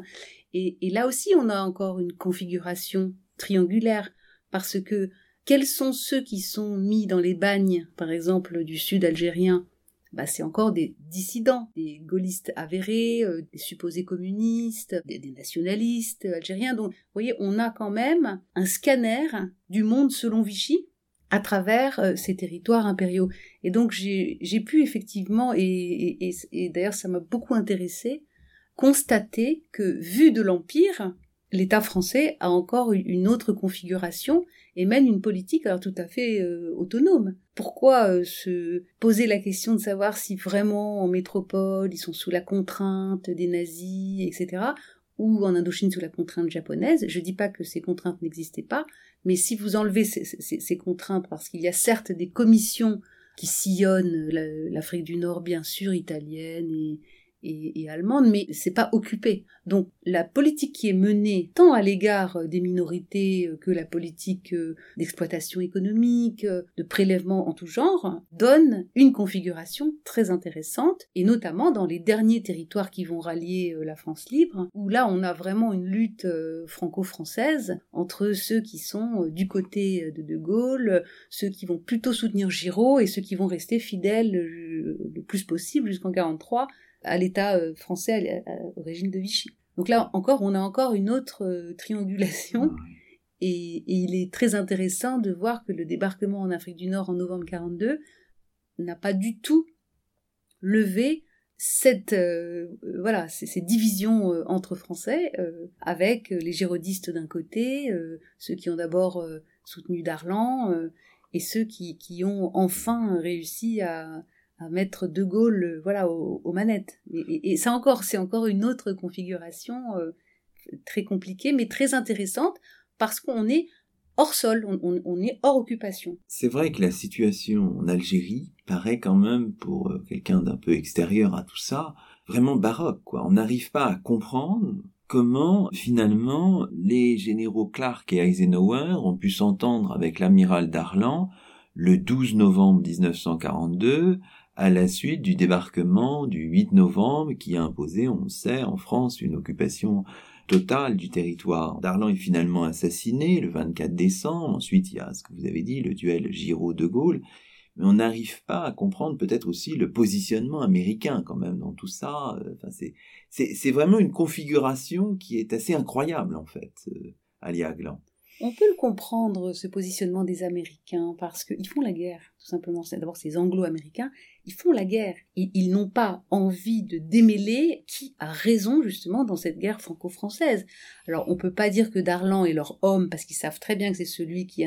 Et, là aussi, on a encore une configuration triangulaire parce que quels sont ceux qui sont mis dans les bagnes, par exemple, du sud algérien? Bah, c'est encore des dissidents, des gaullistes avérés, euh, des supposés communistes, des, des, nationalistes algériens. Donc, vous voyez, on a quand même un scanner du monde selon Vichy à travers euh, ces territoires impériaux. Et donc j'ai pu effectivement, et, d'ailleurs ça m'a beaucoup intéressé, constater que vu de l'Empire, l'État français a encore une autre configuration et mène une politique alors tout à fait euh, autonome. Pourquoi euh, se poser la question de savoir si vraiment en métropole ils sont sous la contrainte des nazis, etc., ou en Indochine sous la contrainte japonaise. Je dis pas que ces contraintes n'existaient pas, mais si vous enlevez ces, contraintes, parce qu'il y a certes des commissions qui sillonnent l'Afrique du Nord, bien sûr, italienne et, et, allemande, mais c'est pas occupé. Donc la politique qui est menée tant à l'égard des minorités euh, que la politique euh, d'exploitation économique, euh, de prélèvement en tout genre, donne une configuration très intéressante, et notamment dans les derniers territoires qui vont rallier la France libre, où là on a vraiment une lutte franco-française entre ceux qui sont du côté de De Gaulle, ceux qui vont plutôt soutenir Giraud et ceux qui vont rester fidèles le plus possible jusqu'en 43 à l'État euh, français, au régime de Vichy. Donc là encore, on a encore une autre euh, triangulation. Et, il est très intéressant de voir que le débarquement en Afrique du Nord en novembre 42 n'a pas du tout levé cette euh, voilà ces, divisions entre Français avec les girodistes d'un côté, ceux qui ont d'abord soutenu Darlan et ceux qui, qui ont enfin réussi à, à mettre De Gaulle euh, voilà aux, manettes. Et, ça encore, c'est encore une autre configuration euh, très compliquée, mais très intéressante parce qu'on est hors sol, on, est hors occupation. C'est vrai que la situation en Algérie paraît quand même, pour euh, quelqu'un d'un peu extérieur à tout ça, vraiment baroque. Quoi. On n'arrive pas à comprendre comment finalement les généraux Clark et Eisenhower ont pu s'entendre avec l'amiral Darlan le 12 novembre 1942 à la suite du débarquement du 8 novembre qui a imposé, on sait, en France une occupation totale du territoire. Darlan est finalement assassiné le 24 décembre. Ensuite, il y a ce que vous avez dit, le duel Giraud-de Gaulle. Mais on n'arrive pas à comprendre peut-être aussi le positionnement américain quand même dans tout ça. Enfin, c'est vraiment une configuration qui est assez incroyable en fait, euh, Aglan. On peut le comprendre, ce positionnement des Américains, parce qu'ils font la guerre, tout simplement. D'abord, ces Anglo-Américains, ils font la guerre. Et ils n'ont pas envie de démêler qui a raison, justement, dans cette guerre franco-française. Alors, on ne peut pas dire que Darlan est leur homme, parce qu'ils savent très bien que c'est celui qui,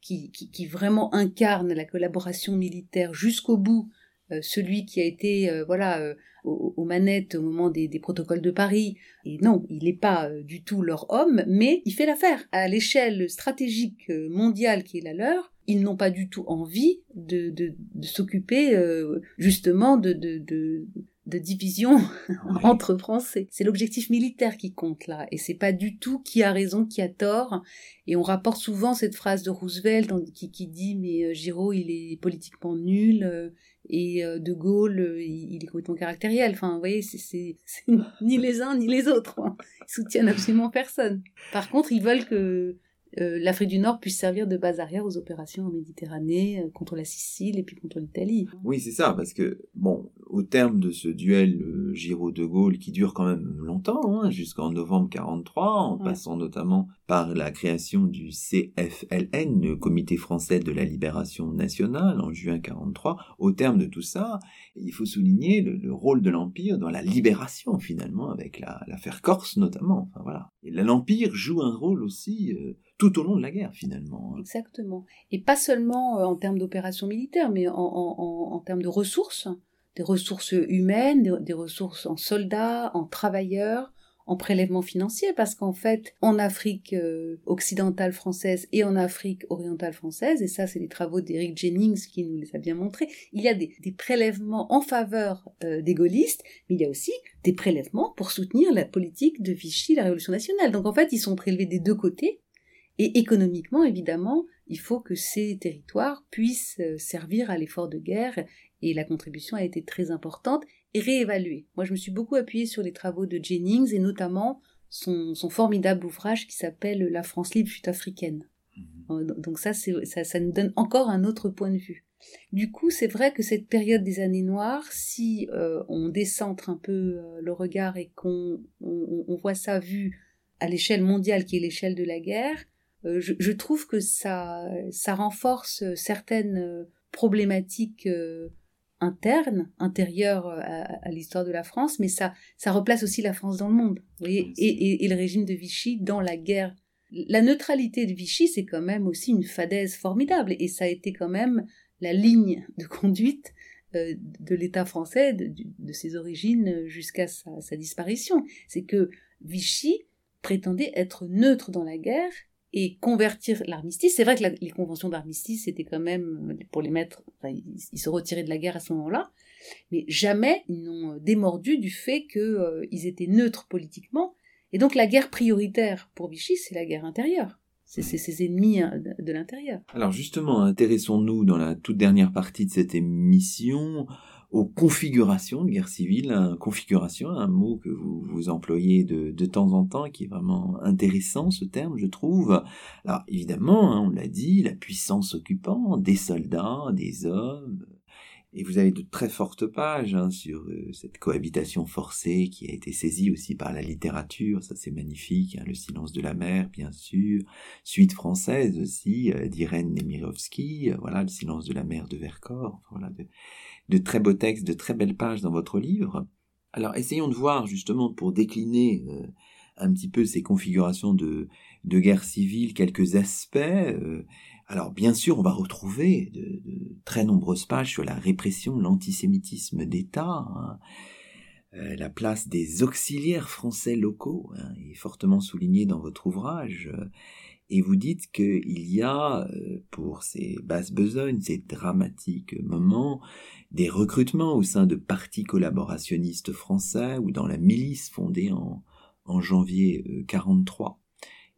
qui, qui, vraiment incarne la collaboration militaire jusqu'au bout, euh, celui qui a été, euh, voilà... Euh, aux, manettes au moment des, protocoles de Paris. Et non, il n'est pas euh, du tout leur homme, mais il fait l'affaire. À l'échelle stratégique euh, mondiale qui est la leur, ils n'ont pas du tout envie de, s'occuper euh, justement de, de, division *laughs* entre Français. C'est l'objectif militaire qui compte là, et c'est pas du tout qui a raison, qui a tort. Et on rapporte souvent cette phrase de Roosevelt qui, qui dit mais Giraud il est politiquement nul, et euh, De Gaulle, euh, il, est complètement caractériel. Enfin, vous voyez, c'est ni les uns ni les autres. Hein. Ils soutiennent absolument personne. Par contre, ils veulent que euh, l'Afrique du Nord puisse servir de base arrière aux opérations en Méditerranée, euh, contre la Sicile et puis contre l'Italie. Oui, c'est ça, parce que, bon, au terme de ce duel euh, Giraud-de Gaulle qui dure quand même longtemps, hein, jusqu'en novembre 43, en passant notamment par la création du CFLN, le Comité français de la libération nationale, en juin 43, au terme de tout ça, il faut souligner le, rôle de l'Empire dans la libération, finalement, avec l'affaire Corse notamment. Enfin, voilà. Et l'Empire joue un rôle aussi tout au long de la guerre finalement. Hein. Exactement. Et pas seulement euh, en termes d'opérations militaires, mais en, termes de ressources, des ressources humaines, des, ressources en soldats, en travailleurs, en prélèvement financier, parce qu'en fait, en Afrique euh, occidentale française et en Afrique orientale française, et ça c'est les travaux d'Eric Jennings qui nous les a bien montrés, il y a des, prélèvements en faveur euh, des gaullistes, mais il y a aussi des prélèvements pour soutenir la politique de Vichy, la Révolution nationale. Donc en fait, ils sont prélevés des deux côtés, et économiquement, évidemment, il faut que ces territoires puissent euh, servir à l'effort de guerre Et la contribution a été très importante et réévaluée. Moi, je me suis beaucoup appuyée sur les travaux de Jennings et notamment son, formidable ouvrage qui s'appelle La France libre fut africaine. Mhm. Donc ça, ça, ça nous donne encore un autre point de vue. Du coup, c'est vrai que cette période des années noires, si euh, on décentre un peu euh, le regard et qu'on on, voit ça vu à l'échelle mondiale qui est l'échelle de la guerre, euh, je, trouve que ça, ça renforce certaines problématiques internes, intérieures à, l'histoire de la France, mais ça, ça replace aussi la France dans le monde, et, et, le régime de Vichy dans la guerre. La neutralité de Vichy, c'est quand même aussi une fadaise formidable, et ça a été quand même la ligne de conduite euh, de l'État français, de, ses origines jusqu'à sa, disparition. C'est que Vichy prétendait être neutre dans la guerre et convertir l'armistice. C'est vrai que les conventions d'armistice c'était quand même pour les mettre, ils, se retiraient de la guerre à ce moment-là, mais jamais ils n'ont démordu du fait qu'ils euh, étaient neutres politiquement. Et donc la guerre prioritaire pour Vichy, c'est la guerre intérieure. C'est ses ennemis hein, de l'intérieur. Alors justement, intéressons-nous dans la toute dernière partie de cette émission aux configurations de guerre civile, configuration, un mot que vous, vous employez de, de, temps en temps, qui est vraiment intéressant ce terme, je trouve. Alors évidemment, hein, on l'a dit, la puissance occupante, des soldats, des hommes, et vous avez de très fortes pages hein, sur euh, cette cohabitation forcée qui a été saisie aussi par la littérature, ça c'est magnifique, hein, Le silence de la mer bien sûr, suite française aussi euh, d'Irène Nemirovsky, euh, voilà Le silence de la mer de Vercors, voilà de, très beaux textes, de très belles pages dans votre livre. Alors essayons de voir justement pour décliner un petit peu ces configurations de, de guerre civile, quelques aspects. Alors bien sûr, on va retrouver de, très nombreuses pages sur la répression, l'antisémitisme d'État, hein. euh, la place des auxiliaires français locaux hein, est fortement soulignée dans votre ouvrage. Et vous dites qu'il y a, euh, pour ces basses besognes, ces dramatiques moments, des recrutements au sein de partis collaborationnistes français ou dans la milice fondée en, en janvier 43.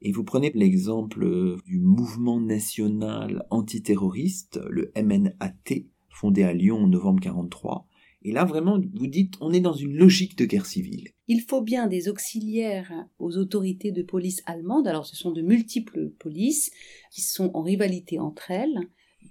Et vous prenez l'exemple euh, du mouvement national antiterroriste, le MNAT, fondé à Lyon en novembre 43. Et là, vraiment, vous dites, on est dans une logique de guerre civile. Il faut bien des auxiliaires aux autorités de police allemandes. Alors, ce sont de multiples polices qui sont en rivalité entre elles,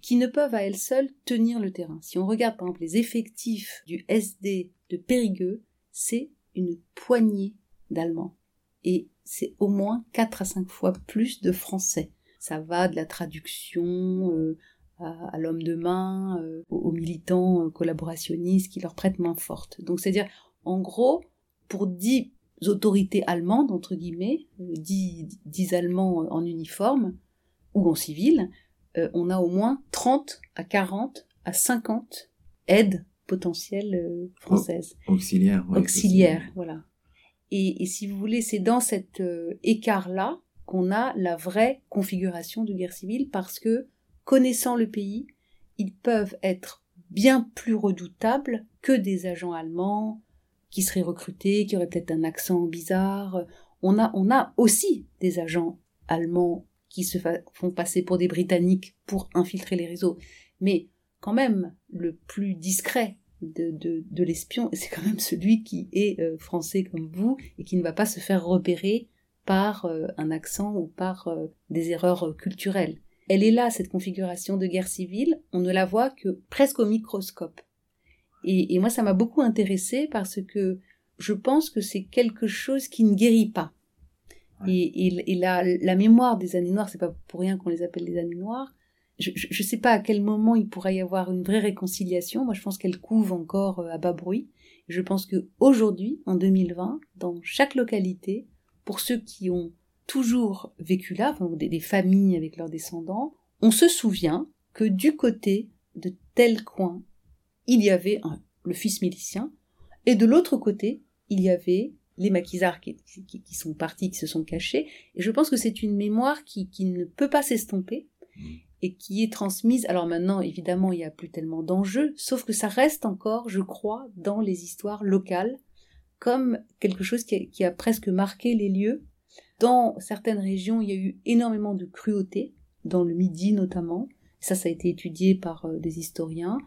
qui ne peuvent à elles seules tenir le terrain. Si on regarde, par exemple, les effectifs du SD de Périgueux, c'est une poignée d'Allemands. Et c'est au moins 4 à 5 fois plus de français. Ça va de la traduction euh, à, l'homme de main, euh, aux, militants euh, collaborationnistes qui leur prêtent main forte. Donc c'est-à-dire, en gros, pour 10 autorités allemandes, entre guillemets, 10, 10 Allemands en uniforme ou en civil, on a au moins 30 à 40 à 50 aides potentielles françaises. Auxiliaires. auxiliaires, voilà. Et, si vous voulez, c'est dans cet euh, écart-là qu'on a la vraie configuration de guerre civile parce que, connaissant le pays, ils peuvent être bien plus redoutables que des agents allemands qui seraient recrutés, qui auraient peut-être un accent bizarre. On a, on a aussi des agents allemands qui se font passer pour des Britanniques pour infiltrer les réseaux. Mais quand même, le plus discret de, de, l'espion, c'est quand même celui qui est euh, français comme vous et qui ne va pas se faire repérer par euh, un accent ou par euh, des erreurs culturelles. Elle est là, cette configuration de guerre civile, on ne la voit que presque au microscope. Et, moi, ça m'a beaucoup intéressé parce que je pense que c'est quelque chose qui ne guérit pas. Et, et, la, la, mémoire des années noires, c'est pas pour rien qu'on les appelle les années noires, je ne sais pas à quel moment il pourrait y avoir une vraie réconciliation. Moi, je pense qu'elle couve encore euh, à bas bruit. Je pense que aujourd'hui, en 2020, dans chaque localité, pour ceux qui ont toujours vécu là, des, familles avec leurs descendants, on se souvient que du côté de tel coin, il y avait un, le fils milicien, et de l'autre côté, il y avait les maquisards qui, qui, sont partis, qui se sont cachés. Et je pense que c'est une mémoire qui, qui ne peut pas s'estomper mmh et qui est transmise. Alors maintenant, évidemment, il n'y a plus tellement d'enjeux, sauf que ça reste encore, je crois, dans les histoires locales, comme quelque chose qui a, presque marqué les lieux. Dans certaines régions, il y a eu énormément de cruauté, dans le Midi notamment. Ça, ça a été étudié par euh, des historiens.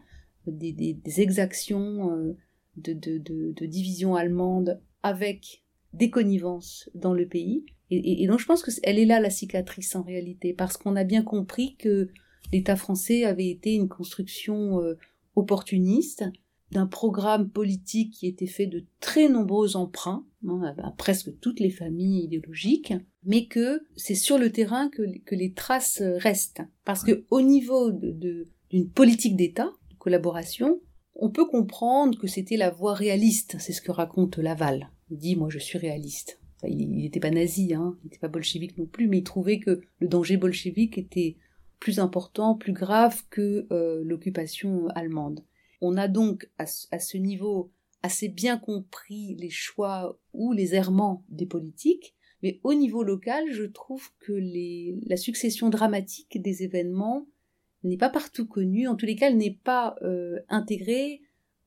des, exactions euh, de, de, division allemande avec des connivences dans le pays. Et, donc je pense qu'elle est là la cicatrice en réalité, parce qu'on a bien compris que l'État français avait été une construction euh, opportuniste d'un programme politique qui était fait de très nombreux emprunts, hein, à presque toutes les familles idéologiques, mais que c'est sur le terrain que, les traces restent. Parce que au niveau d'une de, politique d'État, de collaboration, on peut comprendre que c'était la voie réaliste, c'est ce que raconte Laval. Il dit, moi je suis réaliste. il n'était pas nazi, hein, il n'était pas bolchevique non plus, mais il trouvait que le danger bolchevique était plus important, plus grave que euh, l'occupation allemande. On a donc à, ce niveau assez bien compris les choix ou les errements des politiques, mais au niveau local, je trouve que la succession dramatique des événements n'est pas partout connue, en tous les cas, elle n'est pas euh, intégrée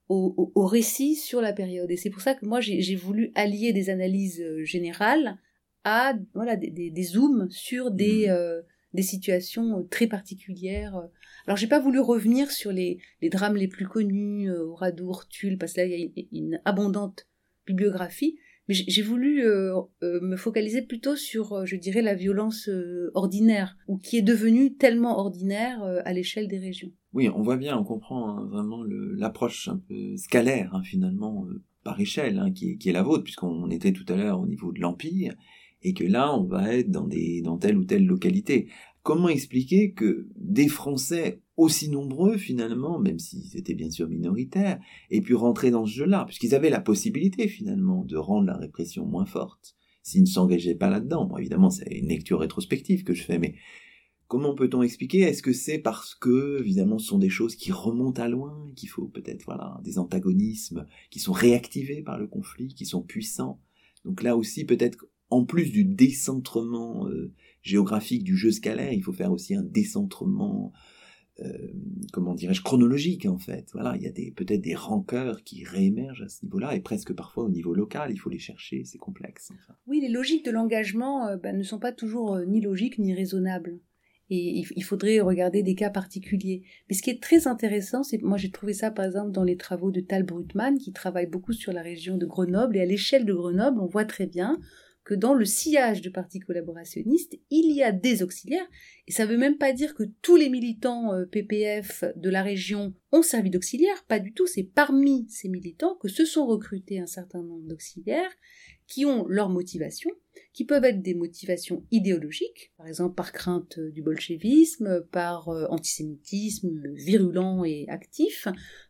au, récit sur la période. Et c'est pour ça que moi, j'ai voulu allier des analyses euh, générales à voilà, des, zooms sur des, mmh. euh, des situations très particulières alors j'ai pas voulu revenir sur les, les drames les plus connus, euh, Oradour, Tulle, parce que là il y a une, abondante bibliographie, mais j'ai voulu euh, euh, me focaliser plutôt sur, euh, je dirais, la violence ordinaire, ou qui est devenue tellement ordinaire à l'échelle des régions. Oui, on voit bien, on comprend hein, vraiment l'approche un peu scalaire, hein, finalement, par échelle, hein, qui est la vôtre, puisqu'on était tout à l'heure au niveau de l'Empire, et que là, on va être dans, des, dans telle ou telle localité. Comment expliquer que des Français aussi nombreux finalement, même s'ils étaient bien sûr minoritaires, aient pu rentrer dans ce jeu-là, puisqu'ils avaient la possibilité finalement de rendre la répression moins forte, s'ils ne s'engageaient pas là-dedans. Bon, évidemment, c'est une lecture rétrospective que je fais, mais comment peut-on expliquer? Est-ce que c'est parce que, évidemment, ce sont des choses qui remontent à loin, qu'il faut peut-être, voilà, des antagonismes qui sont réactivés par le conflit, qui sont puissants? Donc là aussi, peut-être, en plus du décentrement euh, géographique du jeu scalaire, il faut faire aussi un décentrement, euh, comment dirais-je, chronologique en fait. Voilà, il y a peut-être des rancœurs qui réémergent à ce niveau-là, et presque parfois au niveau local, il faut les chercher, c'est complexe. Oui, les logiques de l'engagement euh, bah, ne sont pas toujours ni logiques ni raisonnables. Et il faudrait regarder des cas particuliers. Mais ce qui est très intéressant, c'est moi j'ai trouvé ça par exemple dans les travaux de Tal Brutmann, qui travaille beaucoup sur la région de Grenoble, et à l'échelle de Grenoble, on voit très bien que dans le sillage du parti collaborationniste, il y a des auxiliaires, et ça ne veut même pas dire que tous les militants euh, PPF de la région ont servi d'auxiliaires, pas du tout, c'est parmi ces militants que se sont recrutés un certain nombre d'auxiliaires qui ont leur motivation, qui peuvent être des motivations idéologiques, par exemple par crainte du bolchevisme, par euh, antisémitisme virulent et actif,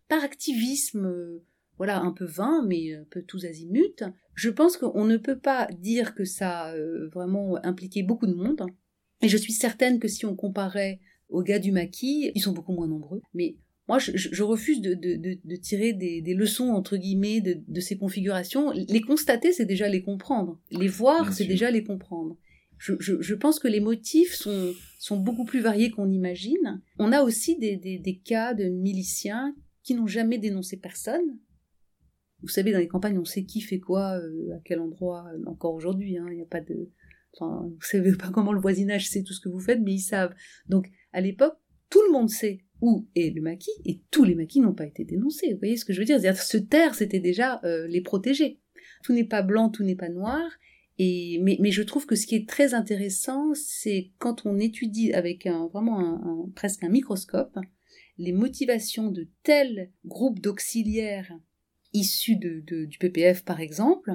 par activisme voilà, un peu vain, mais un peu tous azimuts. Je pense qu'on ne peut pas dire que ça a euh, vraiment impliqué beaucoup de monde. Et je suis certaine que si on comparait aux gars du maquis, ils sont beaucoup moins nombreux. Mais moi, je, refuse de, tirer des, leçons, entre guillemets, de, ces configurations. Les constater, c'est déjà les comprendre. Les voir, c'est déjà les comprendre. Je, pense que les motifs sont, sont beaucoup plus variés qu'on imagine. On a aussi des, des cas de miliciens qui n'ont jamais dénoncé personne, vous savez, dans les campagnes, on sait qui fait quoi, euh, à quel endroit, euh, encore aujourd'hui, hein, il n'y a pas de... Enfin, vous savez pas comment le voisinage sait tout ce que vous faites, mais ils savent. Donc, à l'époque, tout le monde sait où est le maquis, et tous les maquis n'ont pas été dénoncés. Vous voyez ce que je veux dire? C'est-à-dire, se taire, c'était déjà euh, les protéger. Tout n'est pas blanc, tout n'est pas noir, et, mais, je trouve que ce qui est très intéressant, c'est quand on étudie avec vraiment presque un microscope les motivations de tels groupes d'auxiliaires issus de, du PPF par exemple,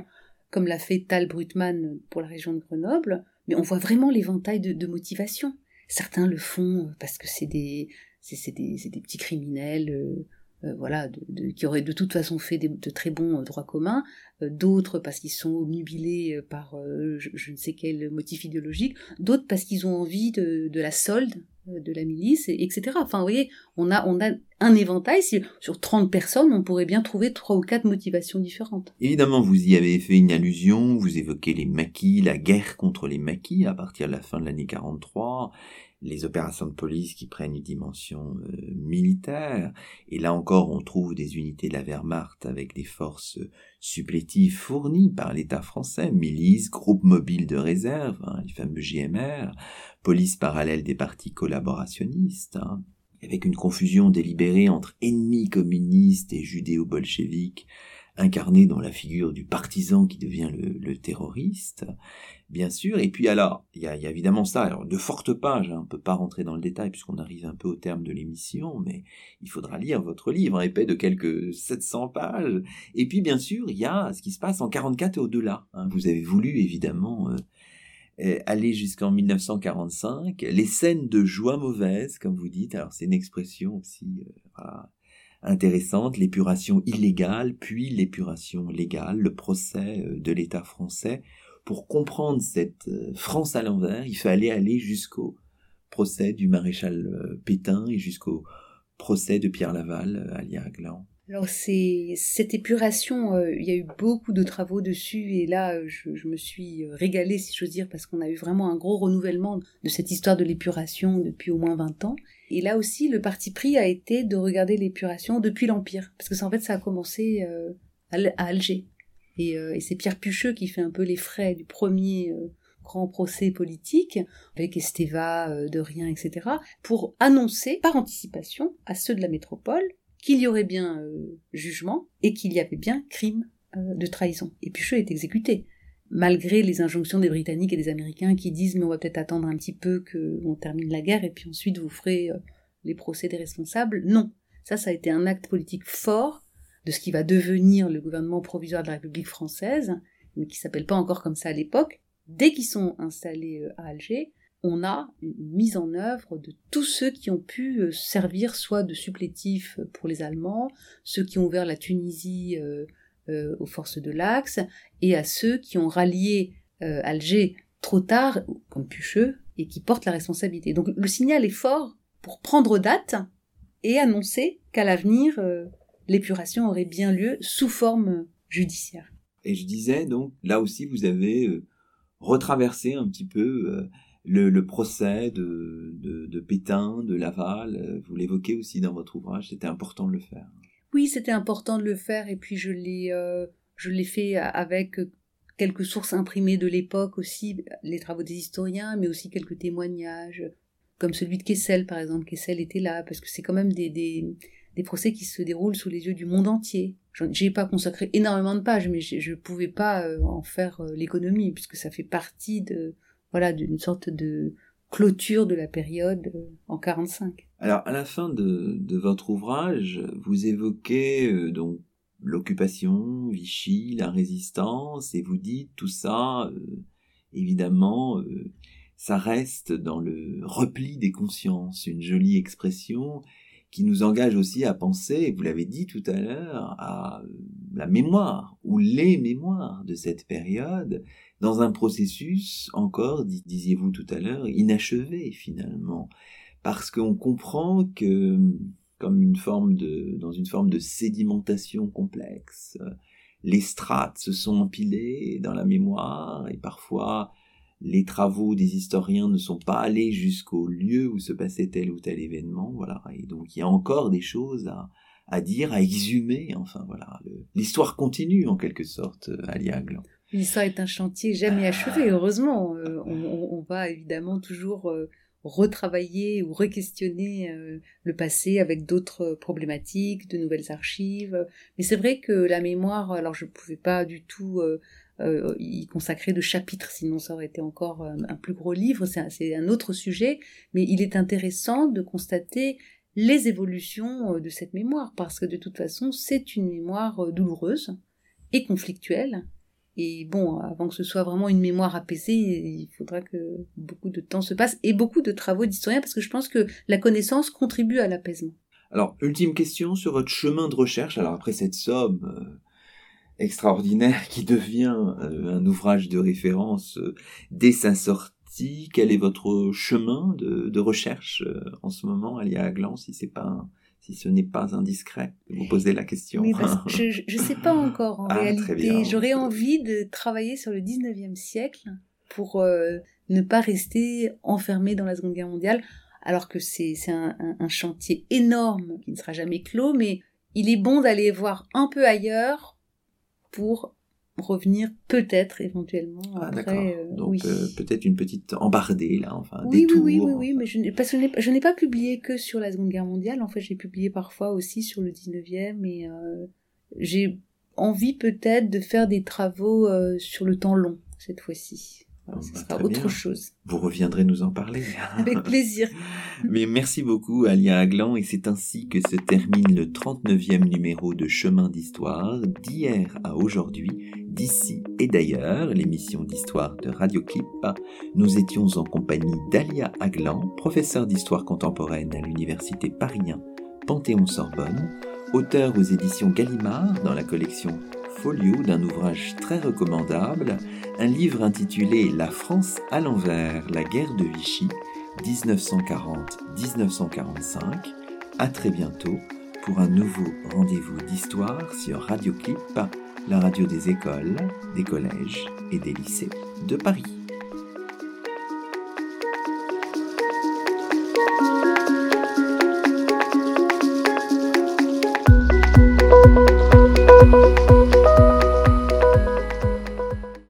comme l'a fait Tal Brutmann pour la région de Grenoble, mais on voit vraiment l'éventail de, de motivation. Certains le font parce que c'est des, c'est, des, des, petits criminels, euh, euh, voilà, de, qui auraient de toute façon fait de très bons euh, droits communs, d'autres parce qu'ils sont obnubilés par je, ne sais quel motif idéologique, d'autres parce qu'ils ont envie de, la solde de la milice, etc. Enfin, vous voyez, on a, un éventail. Si, sur 30 personnes, on pourrait bien trouver trois ou quatre motivations différentes. Évidemment, vous y avez fait une allusion, vous évoquez les maquis, la guerre contre les maquis à partir de la fin de l'année 43, les opérations de police qui prennent une dimension euh, militaire. Et là encore, on trouve des unités de la Wehrmacht avec des forces supplétives fournies par l'État français, milices, groupes mobiles de réserve, hein, les fameux GMR, police parallèle des partis collaborationnistes. Hein. avec une confusion délibérée entre ennemis communistes et judéo-bolcheviques, incarnés dans la figure du partisan qui devient le, terroriste, bien sûr. Et puis alors, il y a, évidemment ça, de fortes pages, hein, on ne peut pas rentrer dans le détail puisqu'on arrive un peu au terme de l'émission, mais il faudra lire votre livre, épais de quelques 700 pages. Et puis bien sûr, il y a ce qui se passe en 44 et au-delà. Hein. Vous avez voulu évidemment... Euh, euh, aller jusqu'en 1945, les scènes de joie mauvaise, comme vous dites, alors c'est une expression aussi euh, intéressante, l'épuration illégale, puis l'épuration légale, le procès euh, de l'État français. Pour comprendre cette France à l'envers, il fallait aller jusqu'au procès du maréchal Pétain et jusqu'au procès de Pierre Laval à. Alors c'est cette épuration, euh, il y a eu beaucoup de travaux dessus et là euh, je, me suis euh, régalée si j'ose dire parce qu'on a eu vraiment un gros renouvellement de cette histoire de l'épuration depuis au moins 20 ans. Et là aussi le parti pris a été de regarder l'épuration depuis l'Empire parce que ça, en fait ça a commencé à, Alger et, et c'est Pierre Pucheux qui fait un peu les frais du premier grand procès politique avec Esteva, De Rien, etc. pour annoncer par anticipation à ceux de la métropole qu'il y aurait bien euh, jugement et qu'il y avait bien crime euh, de trahison. Et Pucheux est exécuté. Malgré les injonctions des Britanniques et des Américains qui disent mais on va peut-être attendre un petit peu qu'on termine la guerre et puis ensuite vous ferez euh, les procès des responsables. Non. Ça, ça a été un acte politique fort de ce qui va devenir le gouvernement provisoire de la République française, mais qui s'appelle pas encore comme ça à l'époque. Dès qu'ils sont installés à Alger, on a une mise en œuvre de tous ceux qui ont pu euh, servir soit de supplétifs pour les Allemands, ceux qui ont ouvert la Tunisie euh, euh, aux forces de l'Axe, et à ceux qui ont rallié Alger trop tard, comme Pucheux, et qui portent la responsabilité. Donc le signal est fort pour prendre date et annoncer qu'à l'avenir, l'épuration aurait bien lieu sous forme judiciaire. Et je disais donc, là aussi, vous avez retraversé un petit peu le, procès de, de, Pétain, de Laval, euh, vous l'évoquez aussi dans votre ouvrage, c'était important de le faire. Oui, c'était important de le faire et puis je l'ai euh, je l'ai fait avec quelques sources imprimées de l'époque aussi, les travaux des historiens, mais aussi quelques témoignages, comme celui de Kessel par exemple. Kessel était là parce que c'est quand même des, des, des, procès qui se déroulent sous les yeux du monde entier. J'ai pas consacré énormément de pages, mais je ne pouvais pas euh, en faire l'économie puisque ça fait partie de voilà, d'une sorte de clôture de la période euh, en 45. Alors, à la fin de, votre ouvrage, vous évoquez euh, donc l'occupation, Vichy, la résistance, et vous dites tout ça, euh, évidemment, ça reste dans le repli des consciences, une jolie expression qui nous engage aussi à penser, vous l'avez dit tout à l'heure, à la mémoire ou les mémoires de cette période dans un processus encore, disiez-vous tout à l'heure, inachevé finalement, parce qu'on comprend que comme une forme de, dans une forme de sédimentation complexe, les strates se sont empilées dans la mémoire et parfois les travaux des historiens ne sont pas allés jusqu'au lieu où se passait tel ou tel événement, voilà. Et donc il y a encore des choses à, à dire, à exhumer, enfin voilà. L'histoire continue en quelque sorte à Liagle. L'histoire est un chantier jamais achevé, heureusement. Euh, on, va évidemment toujours euh, retravailler ou re-questionner euh, le passé avec d'autres problématiques, de nouvelles archives. Mais c'est vrai que la mémoire, alors je ne pouvais pas du tout y consacrer de chapitres, sinon ça aurait été encore un plus gros livre, c'est un autre sujet, mais il est intéressant de constater les évolutions de cette mémoire, parce que de toute façon, c'est une mémoire douloureuse et conflictuelle, et bon, avant que ce soit vraiment une mémoire apaisée, il faudra que beaucoup de temps se passe et beaucoup de travaux d'historiens parce que je pense que la connaissance contribue à l'apaisement. Alors, ultime question sur votre chemin de recherche. Alors après cette somme euh, extraordinaire qui devient euh, un ouvrage de référence euh, dès sa sortie, quel est votre chemin de, recherche en ce moment, Alia Aglan, si c'est pas un, si ce n'est pas indiscret de vous poser la question. je ne sais pas *laughs* encore en ah, réalité. J'aurais envie de travailler sur le 19e siècle pour euh, ne pas rester enfermé dans la Seconde Guerre mondiale, alors que c'est un, un, chantier énorme qui ne sera jamais clos, mais il est bon d'aller voir un peu ailleurs pour revenir peut-être éventuellement Ah, après. euh, Donc oui. euh, peut-être une petite embardée là, enfin oui, détour. oui, oui, oui, mais je n'ai, parce que je n'ai, pas publié que sur la Seconde Guerre mondiale. En fait, j'ai publié parfois aussi sur le 19e et euh, j'ai envie peut-être de faire des travaux sur le temps long cette fois-ci. Voilà, ce bah, sera autre bien. chose. Vous reviendrez nous en parler. *laughs* Avec plaisir. *laughs* Mais merci beaucoup Alia Aglan et c'est ainsi que se termine le 39e numéro de Chemin d'Histoire, d'hier à aujourd'hui, d'ici et d'ailleurs, l'émission d'histoire de Radioclip. Nous étions en compagnie d'Alia Aglan, professeure d'histoire contemporaine à l'université Paris 1 Panthéon-Sorbonne, auteur aux éditions Gallimard dans la collection Folio d'un ouvrage très recommandable, un livre intitulé La France à l'envers, la guerre de Vichy, 1940-1945. À très bientôt pour un nouveau rendez-vous d'histoire sur Radio Clip, la radio des écoles, des collèges et des lycées de Paris.